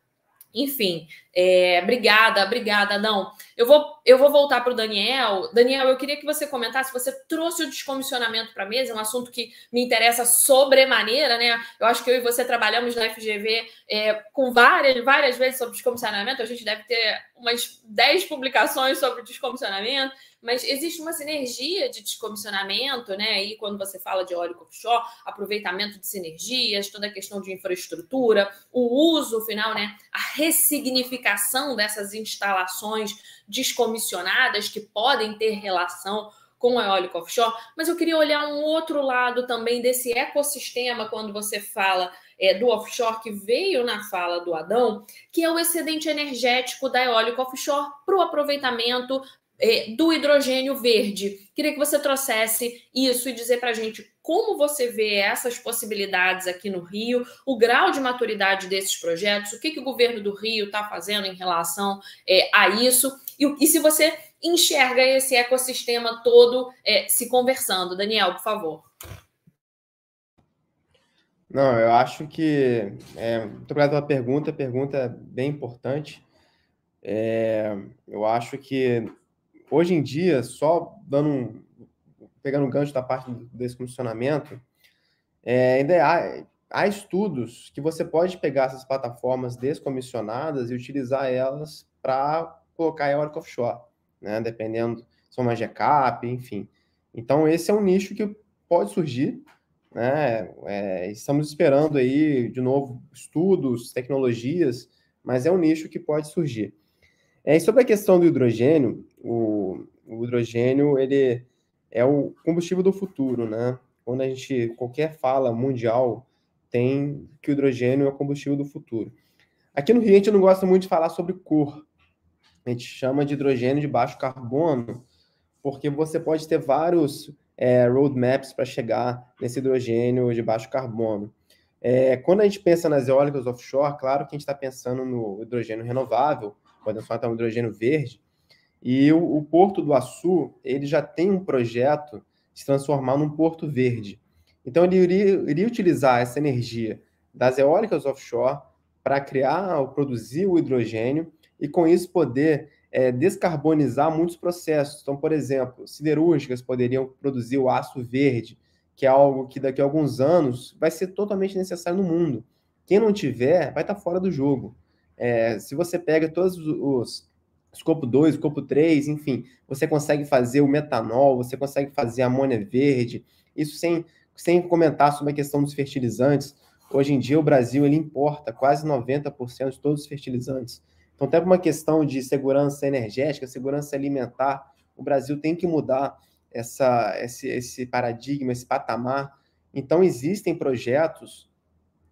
Enfim, é, obrigada, obrigada, não. Eu vou, eu vou voltar para o Daniel. Daniel, eu queria que você comentasse. Você trouxe o descomissionamento para a mesa, é um assunto que me interessa sobremaneira, né? Eu acho que eu e você trabalhamos na FGV é, com várias, várias vezes sobre descomissionamento. A gente deve ter umas 10 publicações sobre descomissionamento mas existe uma sinergia de descomissionamento, né? E quando você fala de óleo offshore, aproveitamento de sinergias, toda a questão de infraestrutura, o uso final, né? A ressignificação dessas instalações descomissionadas que podem ter relação com a eólica offshore, mas eu queria olhar um outro lado também desse ecossistema quando você fala é, do offshore que veio na fala do Adão, que é o excedente energético da eólica offshore para o aproveitamento do hidrogênio verde. Queria que você trouxesse isso e dizer para a gente como você vê essas possibilidades aqui no Rio, o grau de maturidade desses projetos, o que, que o governo do Rio está fazendo em relação é, a isso, e, e, se você enxerga esse ecossistema todo é, se conversando. Daniel, por favor. Não, eu acho que. É, muito obrigado pela pergunta, pergunta é bem importante. É, eu acho que Hoje em dia, só dando um, pegando um gancho da parte desse funcionamento, é, ainda há, há estudos que você pode pegar essas plataformas descomissionadas e utilizar elas para colocar eólica offshore, né? Dependendo, são uma GCAP, enfim. Então, esse é um nicho que pode surgir, né? É, estamos esperando aí, de novo, estudos, tecnologias, mas é um nicho que pode surgir. É, e sobre a questão do hidrogênio, o, o hidrogênio ele é o combustível do futuro, né? Quando a gente, qualquer fala mundial tem que o hidrogênio é o combustível do futuro. Aqui no Rio a gente não gosta muito de falar sobre cor. A gente chama de hidrogênio de baixo carbono, porque você pode ter vários é, roadmaps para chegar nesse hidrogênio de baixo carbono. É, quando a gente pensa nas eólicas offshore, claro que a gente está pensando no hidrogênio renovável, podemos falar um hidrogênio verde, e o, o, Porto do Açu, ele já tem um projeto de se transformar num porto verde. Então, ele iria, iria utilizar essa energia das eólicas offshore para criar produzir o hidrogênio e, com isso, poder é, descarbonizar muitos processos. Então, por exemplo, siderúrgicas poderiam produzir o aço verde, que é algo que daqui a alguns anos vai ser totalmente necessário no mundo. Quem não tiver, vai estar fora do jogo. É, se você pega todos os escopo 2, escopo 3, enfim, você consegue fazer o metanol, você consegue fazer amônia verde, isso sem, sem comentar sobre a questão dos fertilizantes. Hoje em dia, o Brasil ele importa quase 90% de todos os fertilizantes. Então, até uma questão de segurança energética, segurança alimentar, o Brasil tem que mudar essa, esse, esse paradigma, esse patamar Então, existem projetos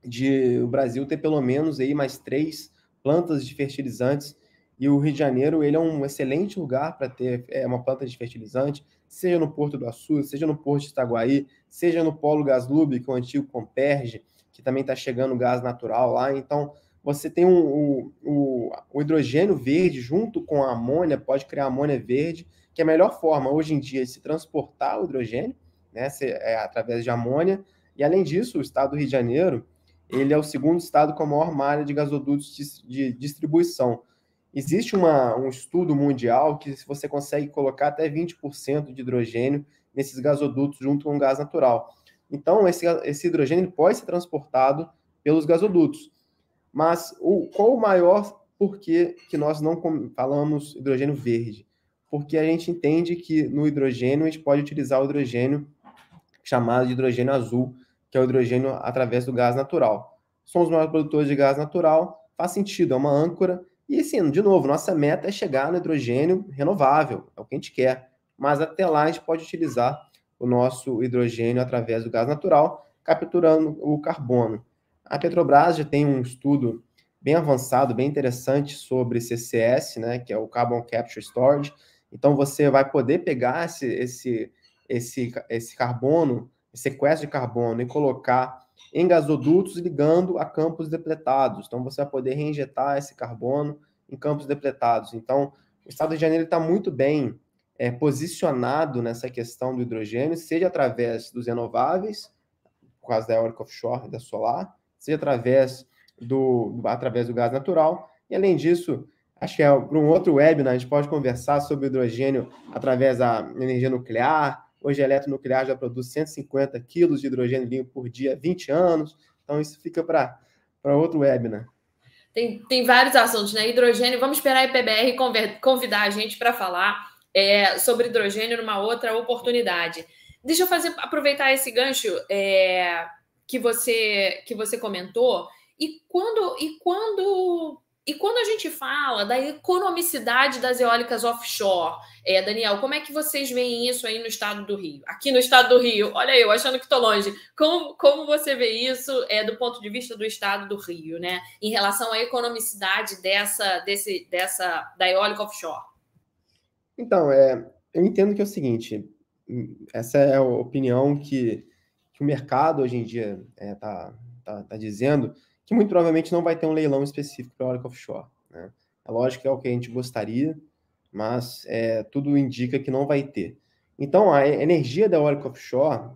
de o Brasil ter pelo menos aí mais três plantas de fertilizantes e o Rio de Janeiro ele é um excelente lugar para ter é, uma planta de fertilizante, seja no Porto do Açu, seja no Porto de Itaguaí, seja no Polo Gaslub, que é o antigo Comperge, que também está chegando gás natural lá. Então, você tem um, o, hidrogênio verde junto com a amônia, pode criar amônia verde, que é a melhor forma hoje em dia de se transportar o hidrogênio, né, se, é, através de amônia. E além disso, o estado do Rio de Janeiro, ele é o segundo estado com a maior malha de gasodutos de, de distribuição. Existe uma, um estudo mundial que você consegue colocar até 20% de hidrogênio nesses gasodutos junto com o gás natural. Então, esse, esse hidrogênio pode ser transportado pelos gasodutos. Mas o, qual o maior porquê que nós não falamos hidrogênio verde? Porque a gente entende que no hidrogênio a gente pode utilizar o hidrogênio chamado de hidrogênio azul, que é o hidrogênio através do gás natural. Somos os maiores produtores de gás natural, faz sentido, é uma âncora. E assim, de novo, nossa meta é chegar no hidrogênio renovável, é o que a gente quer. Mas até lá a gente pode utilizar o nosso hidrogênio através do gás natural, capturando o carbono. A Petrobras já tem um estudo bem avançado, bem interessante sobre CCS, né, que é o Carbon Capture Storage. Então você vai poder pegar esse, esse, esse, esse carbono, sequestro de carbono e colocar em gasodutos ligando a campos depletados. Então você vai poder reinjetar esse carbono em campos depletados. Então o Estado de Janeiro está muito bem é, posicionado nessa questão do hidrogênio, seja através dos renováveis, por causa da eólica offshore e da solar, seja através do, através do gás natural. E além disso, acho que é para um outro webinar, a gente pode conversar sobre hidrogênio através da energia nuclear. Hoje a eletronuclear já produz 150 quilos de hidrogênio limpo por dia há 20 anos. Então isso fica para outro webinar. Tem, tem vários assuntos, né? Hidrogênio, vamos esperar a IPBR convidar a gente para falar é, sobre hidrogênio numa outra oportunidade. Deixa eu fazer aproveitar esse gancho é, que você que você comentou e quando e quando e quando a gente fala da economicidade das eólicas offshore, é, Daniel, como é que vocês veem isso aí no estado do Rio? Aqui no estado do Rio, olha eu achando que estou longe. Como, como você vê isso é, do ponto de vista do estado do Rio, né? Em relação à economicidade dessa, desse, dessa da eólica offshore? Então, é, eu entendo que é o seguinte: essa é a opinião que que o mercado hoje em dia está é, tá, tá, tá dizendo que muito provavelmente não vai ter um leilão específico para a Oracle Offshore. Né? É lógico que é o que a gente gostaria, mas é, tudo indica que não vai ter. Então, a energia da Oracle Offshore,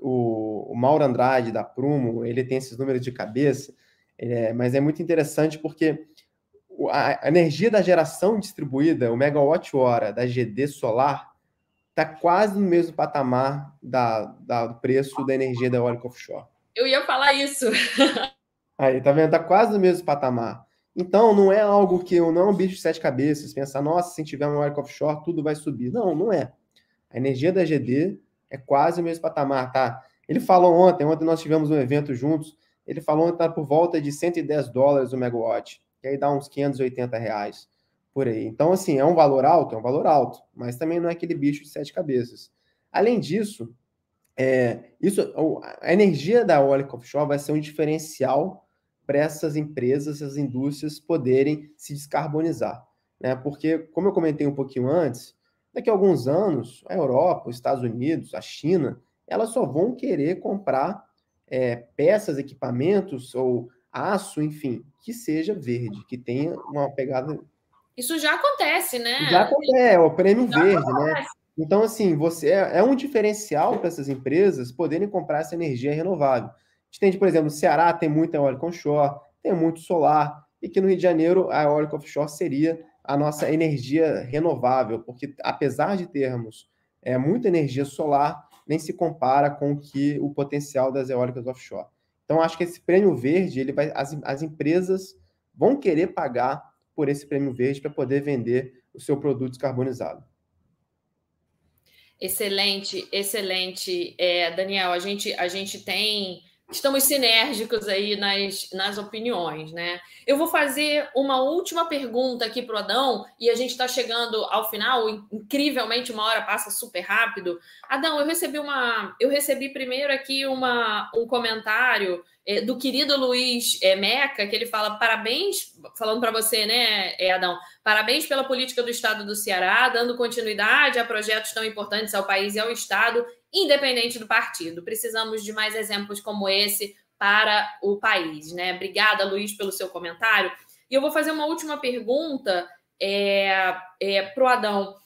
o, o Mauro Andrade, da Prumo, ele tem esses números de cabeça, é, mas é muito interessante porque a energia da geração distribuída, o megawatt-hora da GD solar, está quase no mesmo patamar da, da, do preço da energia da eólica offshore. Eu ia falar isso. Aí, tá vendo? Está quase no mesmo patamar. Então, não é algo que não é um bicho de sete cabeças, pensar, nossa, se tiver uma eólica offshore, tudo vai subir. Não, não é. A energia da GD é quase o mesmo patamar, tá? Ele falou ontem, ontem nós tivemos um evento juntos, ele falou que está por volta de 110 dólares o megawatt, que aí dá uns 580 reais por aí. Então, assim, é um valor alto? É um valor alto, mas também não é aquele bicho de sete cabeças. Além disso, é, isso, a energia da eólica offshore vai ser um diferencial para essas empresas, essas indústrias poderem se descarbonizar. Né? Porque, como eu comentei um pouquinho antes, daqui a alguns anos, a Europa, os Estados Unidos, a China, elas só vão querer comprar é, peças, equipamentos ou aço, enfim, que seja verde, que tenha uma pegada isso já acontece, né? Já acontece, é o prêmio já verde, né? acontece. né? Então, assim, você é, é um diferencial para essas empresas poderem comprar essa energia renovável. Gente tem, por exemplo, no Ceará tem muita eólica onshore, tem muito solar, e que no Rio de Janeiro a eólica offshore seria a nossa energia renovável, porque apesar de termos é, muita energia solar, nem se compara com que o potencial das eólicas offshore. Então, acho que esse prêmio verde, ele vai, as, as empresas vão querer pagar por esse prêmio verde para poder vender o seu produto descarbonizado. Excelente, excelente. É, Daniel, a gente, a gente tem estamos sinérgicos aí nas, nas opiniões, né? Eu vou fazer uma última pergunta aqui para o Adão, e a gente está chegando ao final, incrivelmente uma hora passa super rápido. Adão, eu recebi uma. Eu recebi primeiro aqui uma, um comentário do querido Luiz é, Meca, que ele fala: parabéns, falando para você, né, é, Adão? Parabéns pela política do Estado do Ceará, dando continuidade a projetos tão importantes ao país e ao Estado, independente do partido. Precisamos de mais exemplos como esse para o país, né? Obrigada, Luiz, pelo seu comentário. E eu vou fazer uma última pergunta é, é, para o Adão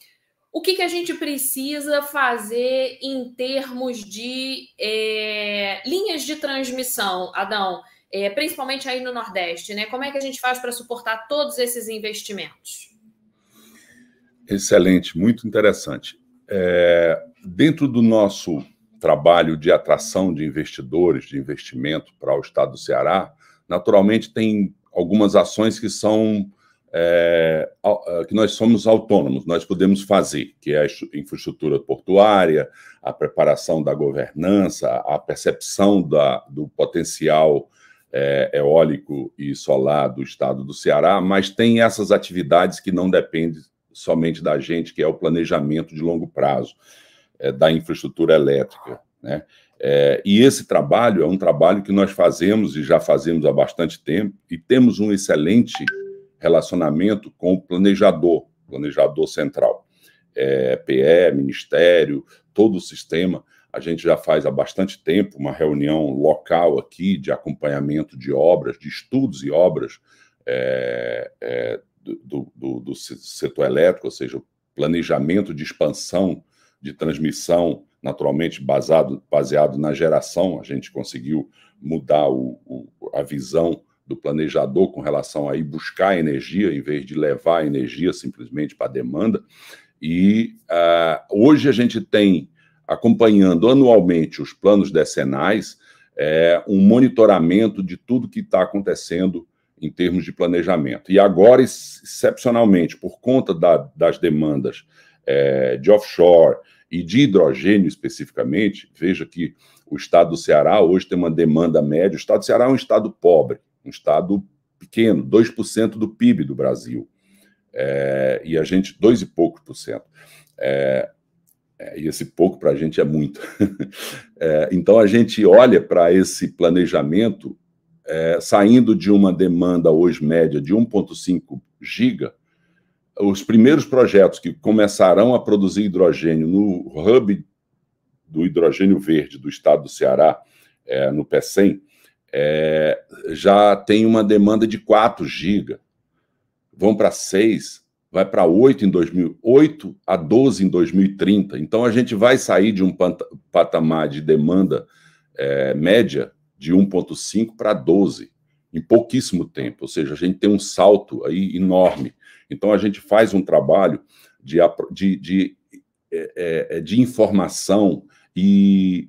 o que, que a gente precisa fazer em termos de é, linhas de transmissão, Adão, é, principalmente aí no Nordeste, né? Como é que a gente faz para suportar todos esses investimentos? Excelente, muito interessante. É, dentro do nosso trabalho de atração de investidores, de investimento para o estado do Ceará, naturalmente tem algumas ações que são é, que nós somos autônomos, nós podemos fazer, que é a infraestrutura portuária, a preparação da governança, a percepção da, do potencial é, eólico e solar do estado do Ceará, mas tem essas atividades que não dependem somente da gente, que é o planejamento de longo prazo é, da infraestrutura elétrica. Né? É, e esse trabalho é um trabalho que nós fazemos e já fazemos há bastante tempo, e temos um excelente relacionamento com o planejador, planejador central. É, PE, Ministério, todo o sistema. A gente já faz há bastante tempo uma reunião local aqui de acompanhamento de obras, de estudos e obras é, é, do, do, do, setor elétrico, ou seja, planejamento de expansão de transmissão, naturalmente baseado, baseado na geração. A gente conseguiu mudar o, o, a visão do planejador com relação a ir buscar energia em vez de levar energia simplesmente para a demanda. E uh, hoje a gente tem, acompanhando anualmente os planos decenais, é, um monitoramento de tudo que está acontecendo em termos de planejamento. E agora, excepcionalmente, por conta da, das demandas é, de offshore e de hidrogênio especificamente, veja que o estado do Ceará hoje tem uma demanda média. O estado do Ceará é um estado pobre, um estado pequeno, 2% do PIB do Brasil. É, e a gente, dois e poucos por cento. É, é, e esse pouco para a gente é muito. É, então a gente olha para esse planejamento é, saindo de uma demanda hoje média de 1,5 giga. Os primeiros projetos que começarão a produzir hidrogênio no hub do hidrogênio verde do estado do Ceará, é, no PECEM, é, já tem uma demanda de 4 GB, vão para 6, vai para 8 em 2008 a 12 em 2030. Então a gente vai sair de um patamar de demanda é, média de 1,5 para 12 em pouquíssimo tempo, ou seja, a gente tem um salto aí enorme. Então a gente faz um trabalho de, de, de, é, é, de informação e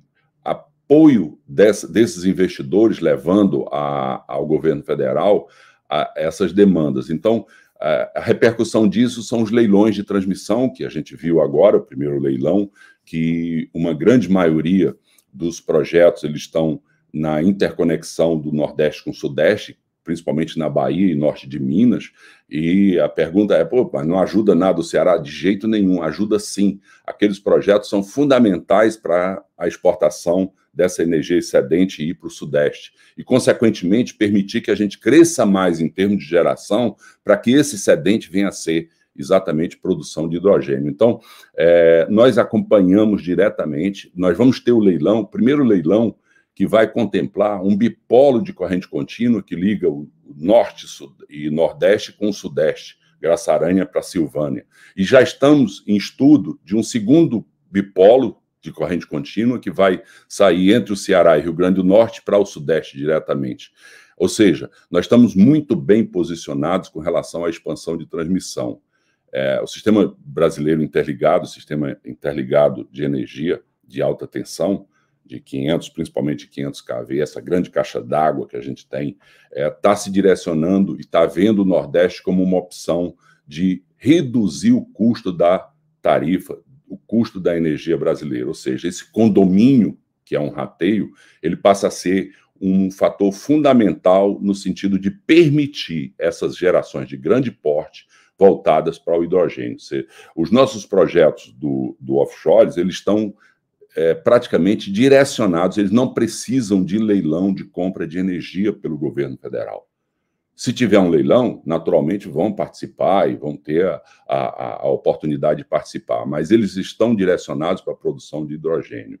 apoio desse, desses investidores levando a, ao governo federal a essas demandas. Então, a, a repercussão disso são os leilões de transmissão, que a gente viu agora, o primeiro leilão, que uma grande maioria dos projetos eles estão na interconexão do Nordeste com o Sudeste, principalmente na Bahia e norte de Minas. E a pergunta é: pô, mas não ajuda nada o Ceará? De jeito nenhum, ajuda sim. Aqueles projetos são fundamentais para a exportação dessa energia excedente e ir para o Sudeste. E, consequentemente, permitir que a gente cresça mais em termos de geração para que esse excedente venha a ser exatamente produção de hidrogênio. Então, é, nós acompanhamos diretamente, nós vamos ter o leilão, o primeiro leilão que vai contemplar um bipolo de corrente contínua que liga o norte e nordeste com o sudeste, Graçaranha para Silvânia. E já estamos em estudo de um segundo bipolo de corrente contínua que vai sair entre o Ceará e Rio Grande do Norte para o sudeste diretamente. Ou seja, nós estamos muito bem posicionados com relação à expansão de transmissão. É, o sistema brasileiro interligado, o sistema interligado de energia de alta tensão, de 500, principalmente 500 kV, essa grande caixa d'água que a gente tem, está é, tá se direcionando e está vendo o Nordeste como uma opção de reduzir o custo da tarifa, o custo da energia brasileira. Ou seja, esse condomínio, que é um rateio, ele passa a ser um fator fundamental no sentido de permitir essas gerações de grande porte voltadas para o hidrogênio. Os nossos projetos do, do offshore, eles estão é, praticamente direcionados, eles não precisam de leilão de compra de energia pelo governo federal. Se tiver um leilão, naturalmente vão participar e vão ter a, a, a oportunidade de participar, mas eles estão direcionados para a produção de hidrogênio.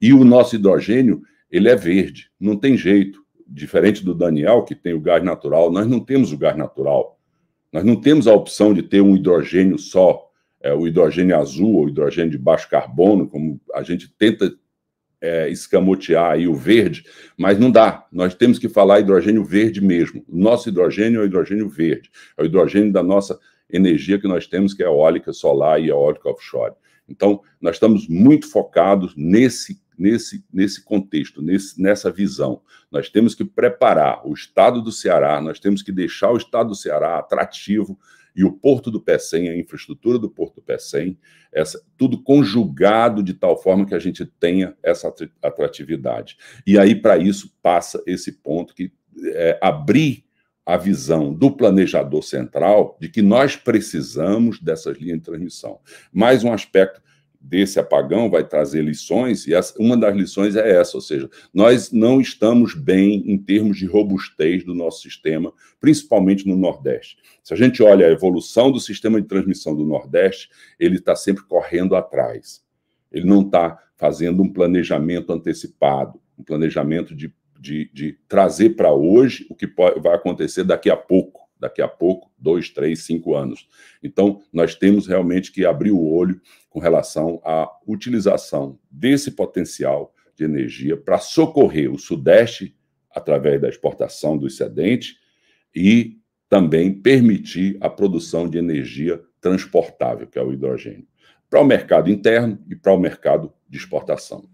E o nosso hidrogênio, ele é verde, não tem jeito. Diferente do Daniel, que tem o gás natural, nós não temos o gás natural. Nós não temos a opção de ter um hidrogênio só, é, o hidrogênio azul ou hidrogênio de baixo carbono, como a gente tenta é, escamotear aí o verde, mas não dá. Nós temos que falar hidrogênio verde mesmo. Nosso hidrogênio é o hidrogênio verde, é o hidrogênio da nossa energia que nós temos, que é eólica solar e eólica offshore. Então, nós estamos muito focados nesse nesse, nesse contexto, nesse, nessa visão. Nós temos que preparar o estado do Ceará, nós temos que deixar o estado do Ceará atrativo e o Porto do Pecém, a infraestrutura do Porto do Pecém, essa, tudo conjugado de tal forma que a gente tenha essa atratividade. E aí, para isso, passa esse ponto que é, abrir a visão do planejador central de que nós precisamos dessas linhas de transmissão. Mais um aspecto desse apagão vai trazer lições, e uma das lições é essa, ou seja, nós não estamos bem em termos de robustez do nosso sistema, principalmente no Nordeste. Se a gente olha a evolução do sistema de transmissão do Nordeste, ele está sempre correndo atrás. Ele não está fazendo um planejamento antecipado, um planejamento de, de, de trazer para hoje o que pode, vai acontecer daqui a pouco daqui a pouco, dois, três, cinco anos. Então, nós temos realmente que abrir o olho com relação à utilização desse potencial de energia para socorrer o Sudeste através da exportação do excedente e também permitir a produção de energia transportável, que é o hidrogênio, para o mercado interno e para o mercado de exportação.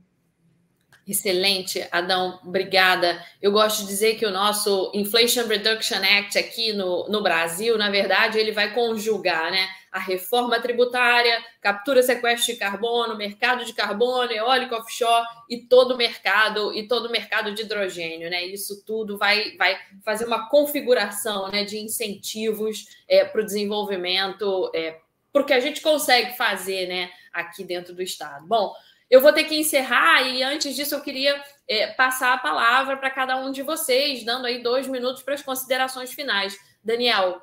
Excelente, Adão, obrigada. Eu gosto de dizer que o nosso Inflation Reduction Act aqui no, no Brasil, na verdade, ele vai conjugar né, a reforma tributária, captura, sequestro de carbono, mercado de carbono, eólico offshore e todo o mercado e todo o mercado de hidrogênio, né? Isso tudo vai, vai fazer uma configuração né, de incentivos é, para o desenvolvimento, é, porque a gente consegue fazer né, aqui dentro do Estado. Bom, eu vou ter que encerrar e antes disso eu queria é, passar a palavra para cada um de vocês, dando aí dois minutos para as considerações finais. Daniel,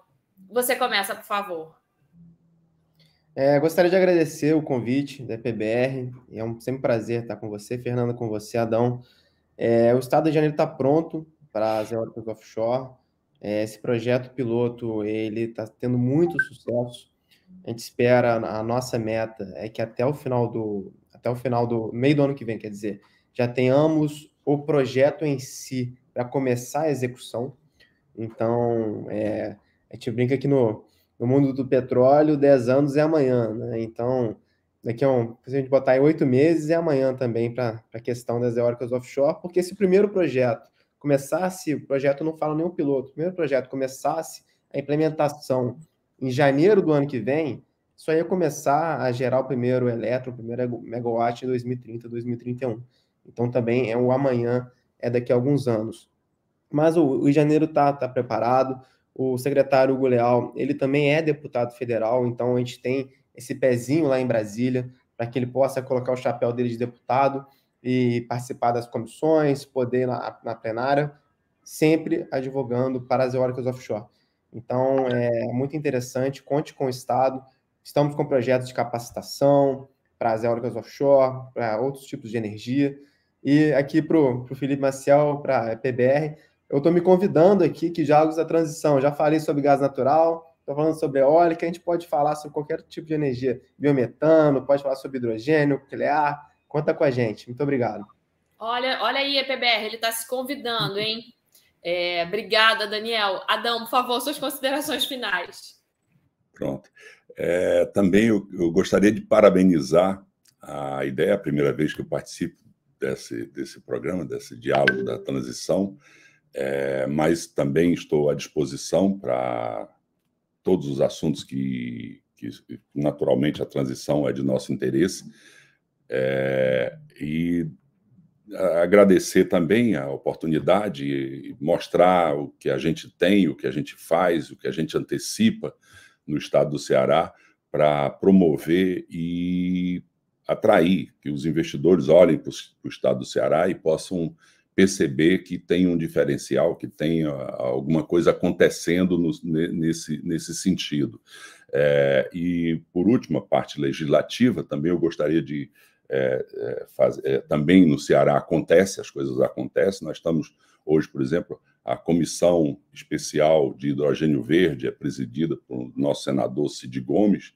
você começa, por favor. É, gostaria de agradecer o convite da PBR. É um sempre prazer estar com você, Fernanda, com você, Adão. É, o Estado de Janeiro está pronto para as eólicas offshore. É, esse projeto piloto ele está tendo muito sucesso. A gente espera a nossa meta é que até o final do até o final do meio do ano que vem, quer dizer, já tenhamos o projeto em si para começar a execução. Então, é, a gente brinca que no, no mundo do petróleo, 10 anos é amanhã, né? Então, daqui a um, se a gente botar em oito meses, é amanhã também para a questão das eólicas offshore, porque se o primeiro projeto começasse, o projeto não fala o piloto, o primeiro projeto começasse a implementação em janeiro do ano que vem, só ia começar a gerar o primeiro elétron, o primeiro megawatt em 2030, 2031. Então também é o amanhã, é daqui a alguns anos. Mas o, o janeiro está tá preparado, o secretário Hugo Leal, ele também é deputado federal, então a gente tem esse pezinho lá em Brasília, para que ele possa colocar o chapéu dele de deputado e participar das comissões, poder ir na, na plenária, sempre advogando para as eólicas offshore. Então, é muito interessante, conte com o Estado, Estamos com projetos de capacitação para as eólicas offshore, para outros tipos de energia. E aqui para o Felipe Maciel, para a PBR, eu estou me convidando aqui que jogos da transição. Já falei sobre gás natural, estou falando sobre eólica, a gente pode falar sobre qualquer tipo de energia, biometano, pode falar sobre hidrogênio, nuclear. Conta com a gente. Muito obrigado. Olha, olha aí, EPBR, ele está se convidando, hein? É, obrigada, Daniel. Adão, por favor, suas considerações finais. Pronto. É, também eu, eu, gostaria de parabenizar a ideia, a primeira vez que eu participo desse, desse programa, desse diálogo da transição, é, mas também estou à disposição para todos os assuntos que, que, naturalmente, a transição é de nosso interesse. É, e agradecer também a oportunidade e mostrar o que a gente tem, o que a gente faz, o que a gente antecipa no estado do Ceará para promover e atrair que os investidores olhem para o estado do Ceará e possam perceber que tem um diferencial, que tem alguma coisa acontecendo no, nesse, nesse sentido. É, e, por último, a parte legislativa, também eu gostaria de é, é, faz, é, também no Ceará acontece, as coisas acontecem. Nós estamos hoje, por exemplo, a comissão especial de hidrogênio verde é presidida por nosso senador Cid Gomes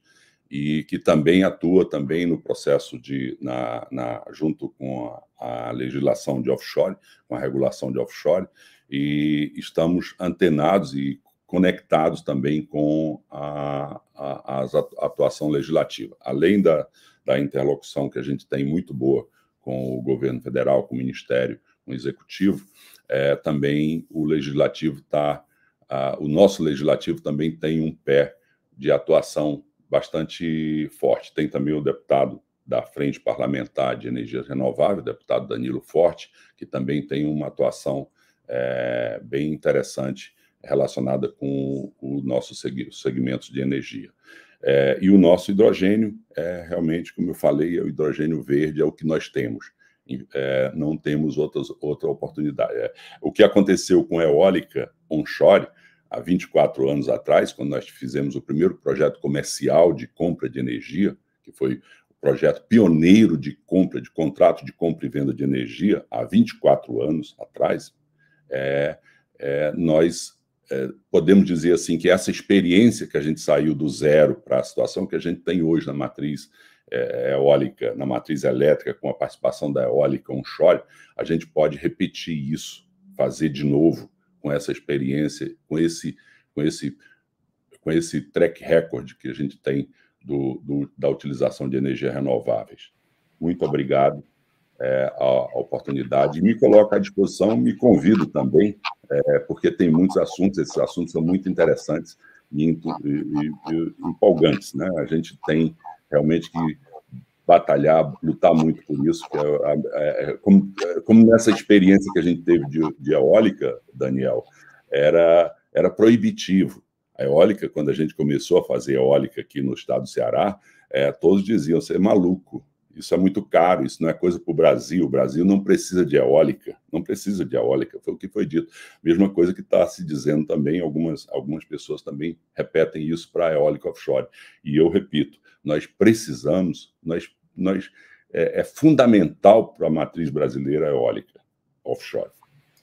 e que também atua também no processo de na, na junto com a, a, legislação de offshore, com a regulação de offshore. E estamos antenados e conectados também com a, a, a atuação legislativa, além da da interlocução que a gente tem muito boa com o governo federal, com o Ministério, com o Executivo, é, também o Legislativo está. o nosso Legislativo também tem um pé de atuação bastante forte. Tem também o deputado da Frente Parlamentar de Energia Renovável, deputado Danilo Forte, que também tem uma atuação é, bem interessante relacionada com o nosso segmento de energia. É, e o nosso hidrogênio é realmente, como eu falei, é o hidrogênio verde, é o que nós temos. É, não temos outras, outra oportunidade. É, o que aconteceu com a eólica onshore há 24 anos atrás, quando nós fizemos o primeiro projeto comercial de compra de energia, que foi o projeto pioneiro de compra, de contrato de compra e venda de energia, há 24 anos atrás, é, é, nós é, podemos dizer assim que essa experiência que a gente saiu do zero para a situação que a gente tem hoje na matriz é, eólica, na matriz elétrica, com a participação da eólica onshore, a gente pode repetir isso, fazer de novo com essa experiência, com esse, com esse, com esse track record que a gente tem do, do da utilização de energias renováveis. Muito obrigado é, a, a, oportunidade. Me coloco à disposição, me convido também, é, porque tem muitos assuntos, esses assuntos são muito interessantes e, e, e, empolgantes. Né? A gente tem realmente que batalhar, lutar muito por isso. É, é, é, como, é, como, nessa experiência que a gente teve de, de eólica, Daniel, era, era proibitivo. A eólica, quando a gente começou a fazer eólica aqui no estado do Ceará, é, todos diziam: você é maluco, isso é muito caro, isso não é coisa para o Brasil. O Brasil não precisa de eólica, não precisa de eólica, foi o que foi dito. Mesma coisa que está se dizendo também, algumas, algumas pessoas também repetem isso para a eólica offshore. E eu repito, nós precisamos, nós, nós é, é fundamental para a matriz brasileira a eólica offshore.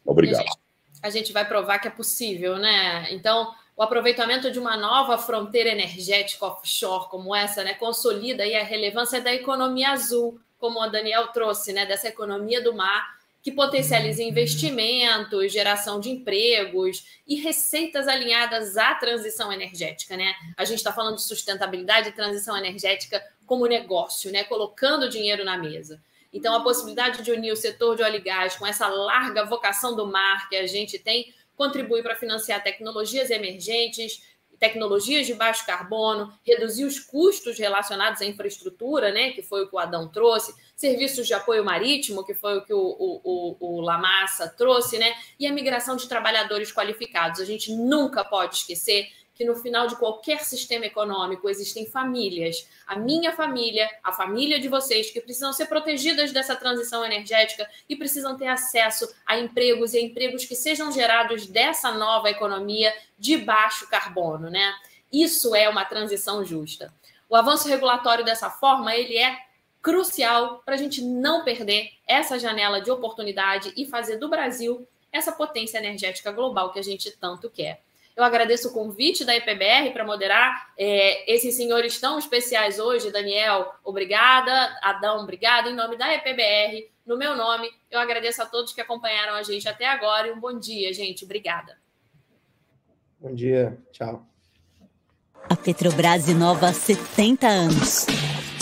Obrigado. A gente, a gente vai provar que é possível, né? Então, o aproveitamento de uma nova fronteira energética offshore como essa, né, consolida a relevância da economia azul, como o Daniel trouxe, né, dessa economia do mar, que potencializa investimentos, geração de empregos e receitas alinhadas à transição energética, né? A gente está falando de sustentabilidade e transição energética como negócio, né? Colocando dinheiro na mesa. Então, a possibilidade de unir o setor de óleo e gás com essa larga vocação do mar que a gente tem contribui para financiar tecnologias emergentes, tecnologias de baixo carbono, reduzir os custos relacionados à infraestrutura, né, que foi o que o Adão trouxe, serviços de apoio marítimo, que foi o que o, o, o, o Lamassa trouxe, né, e a migração de trabalhadores qualificados. A gente nunca pode esquecer que no final de qualquer sistema econômico existem famílias, a minha família, a família de vocês, que precisam ser protegidas dessa transição energética e precisam ter acesso a empregos e a empregos que sejam gerados dessa nova economia de baixo carbono, né? Isso é uma transição justa. O avanço regulatório dessa forma, ele é crucial para a gente não perder essa janela de oportunidade e fazer do Brasil essa potência energética global que a gente tanto quer. Eu agradeço o convite da EPBR para moderar é, esses senhores tão especiais hoje. Daniel, obrigada. Adão, obrigada. Em nome da EPBR, no meu nome, eu agradeço a todos que acompanharam a gente até agora e um bom dia, gente. Obrigada. Bom dia. Tchau. A Petrobras inova há 70 anos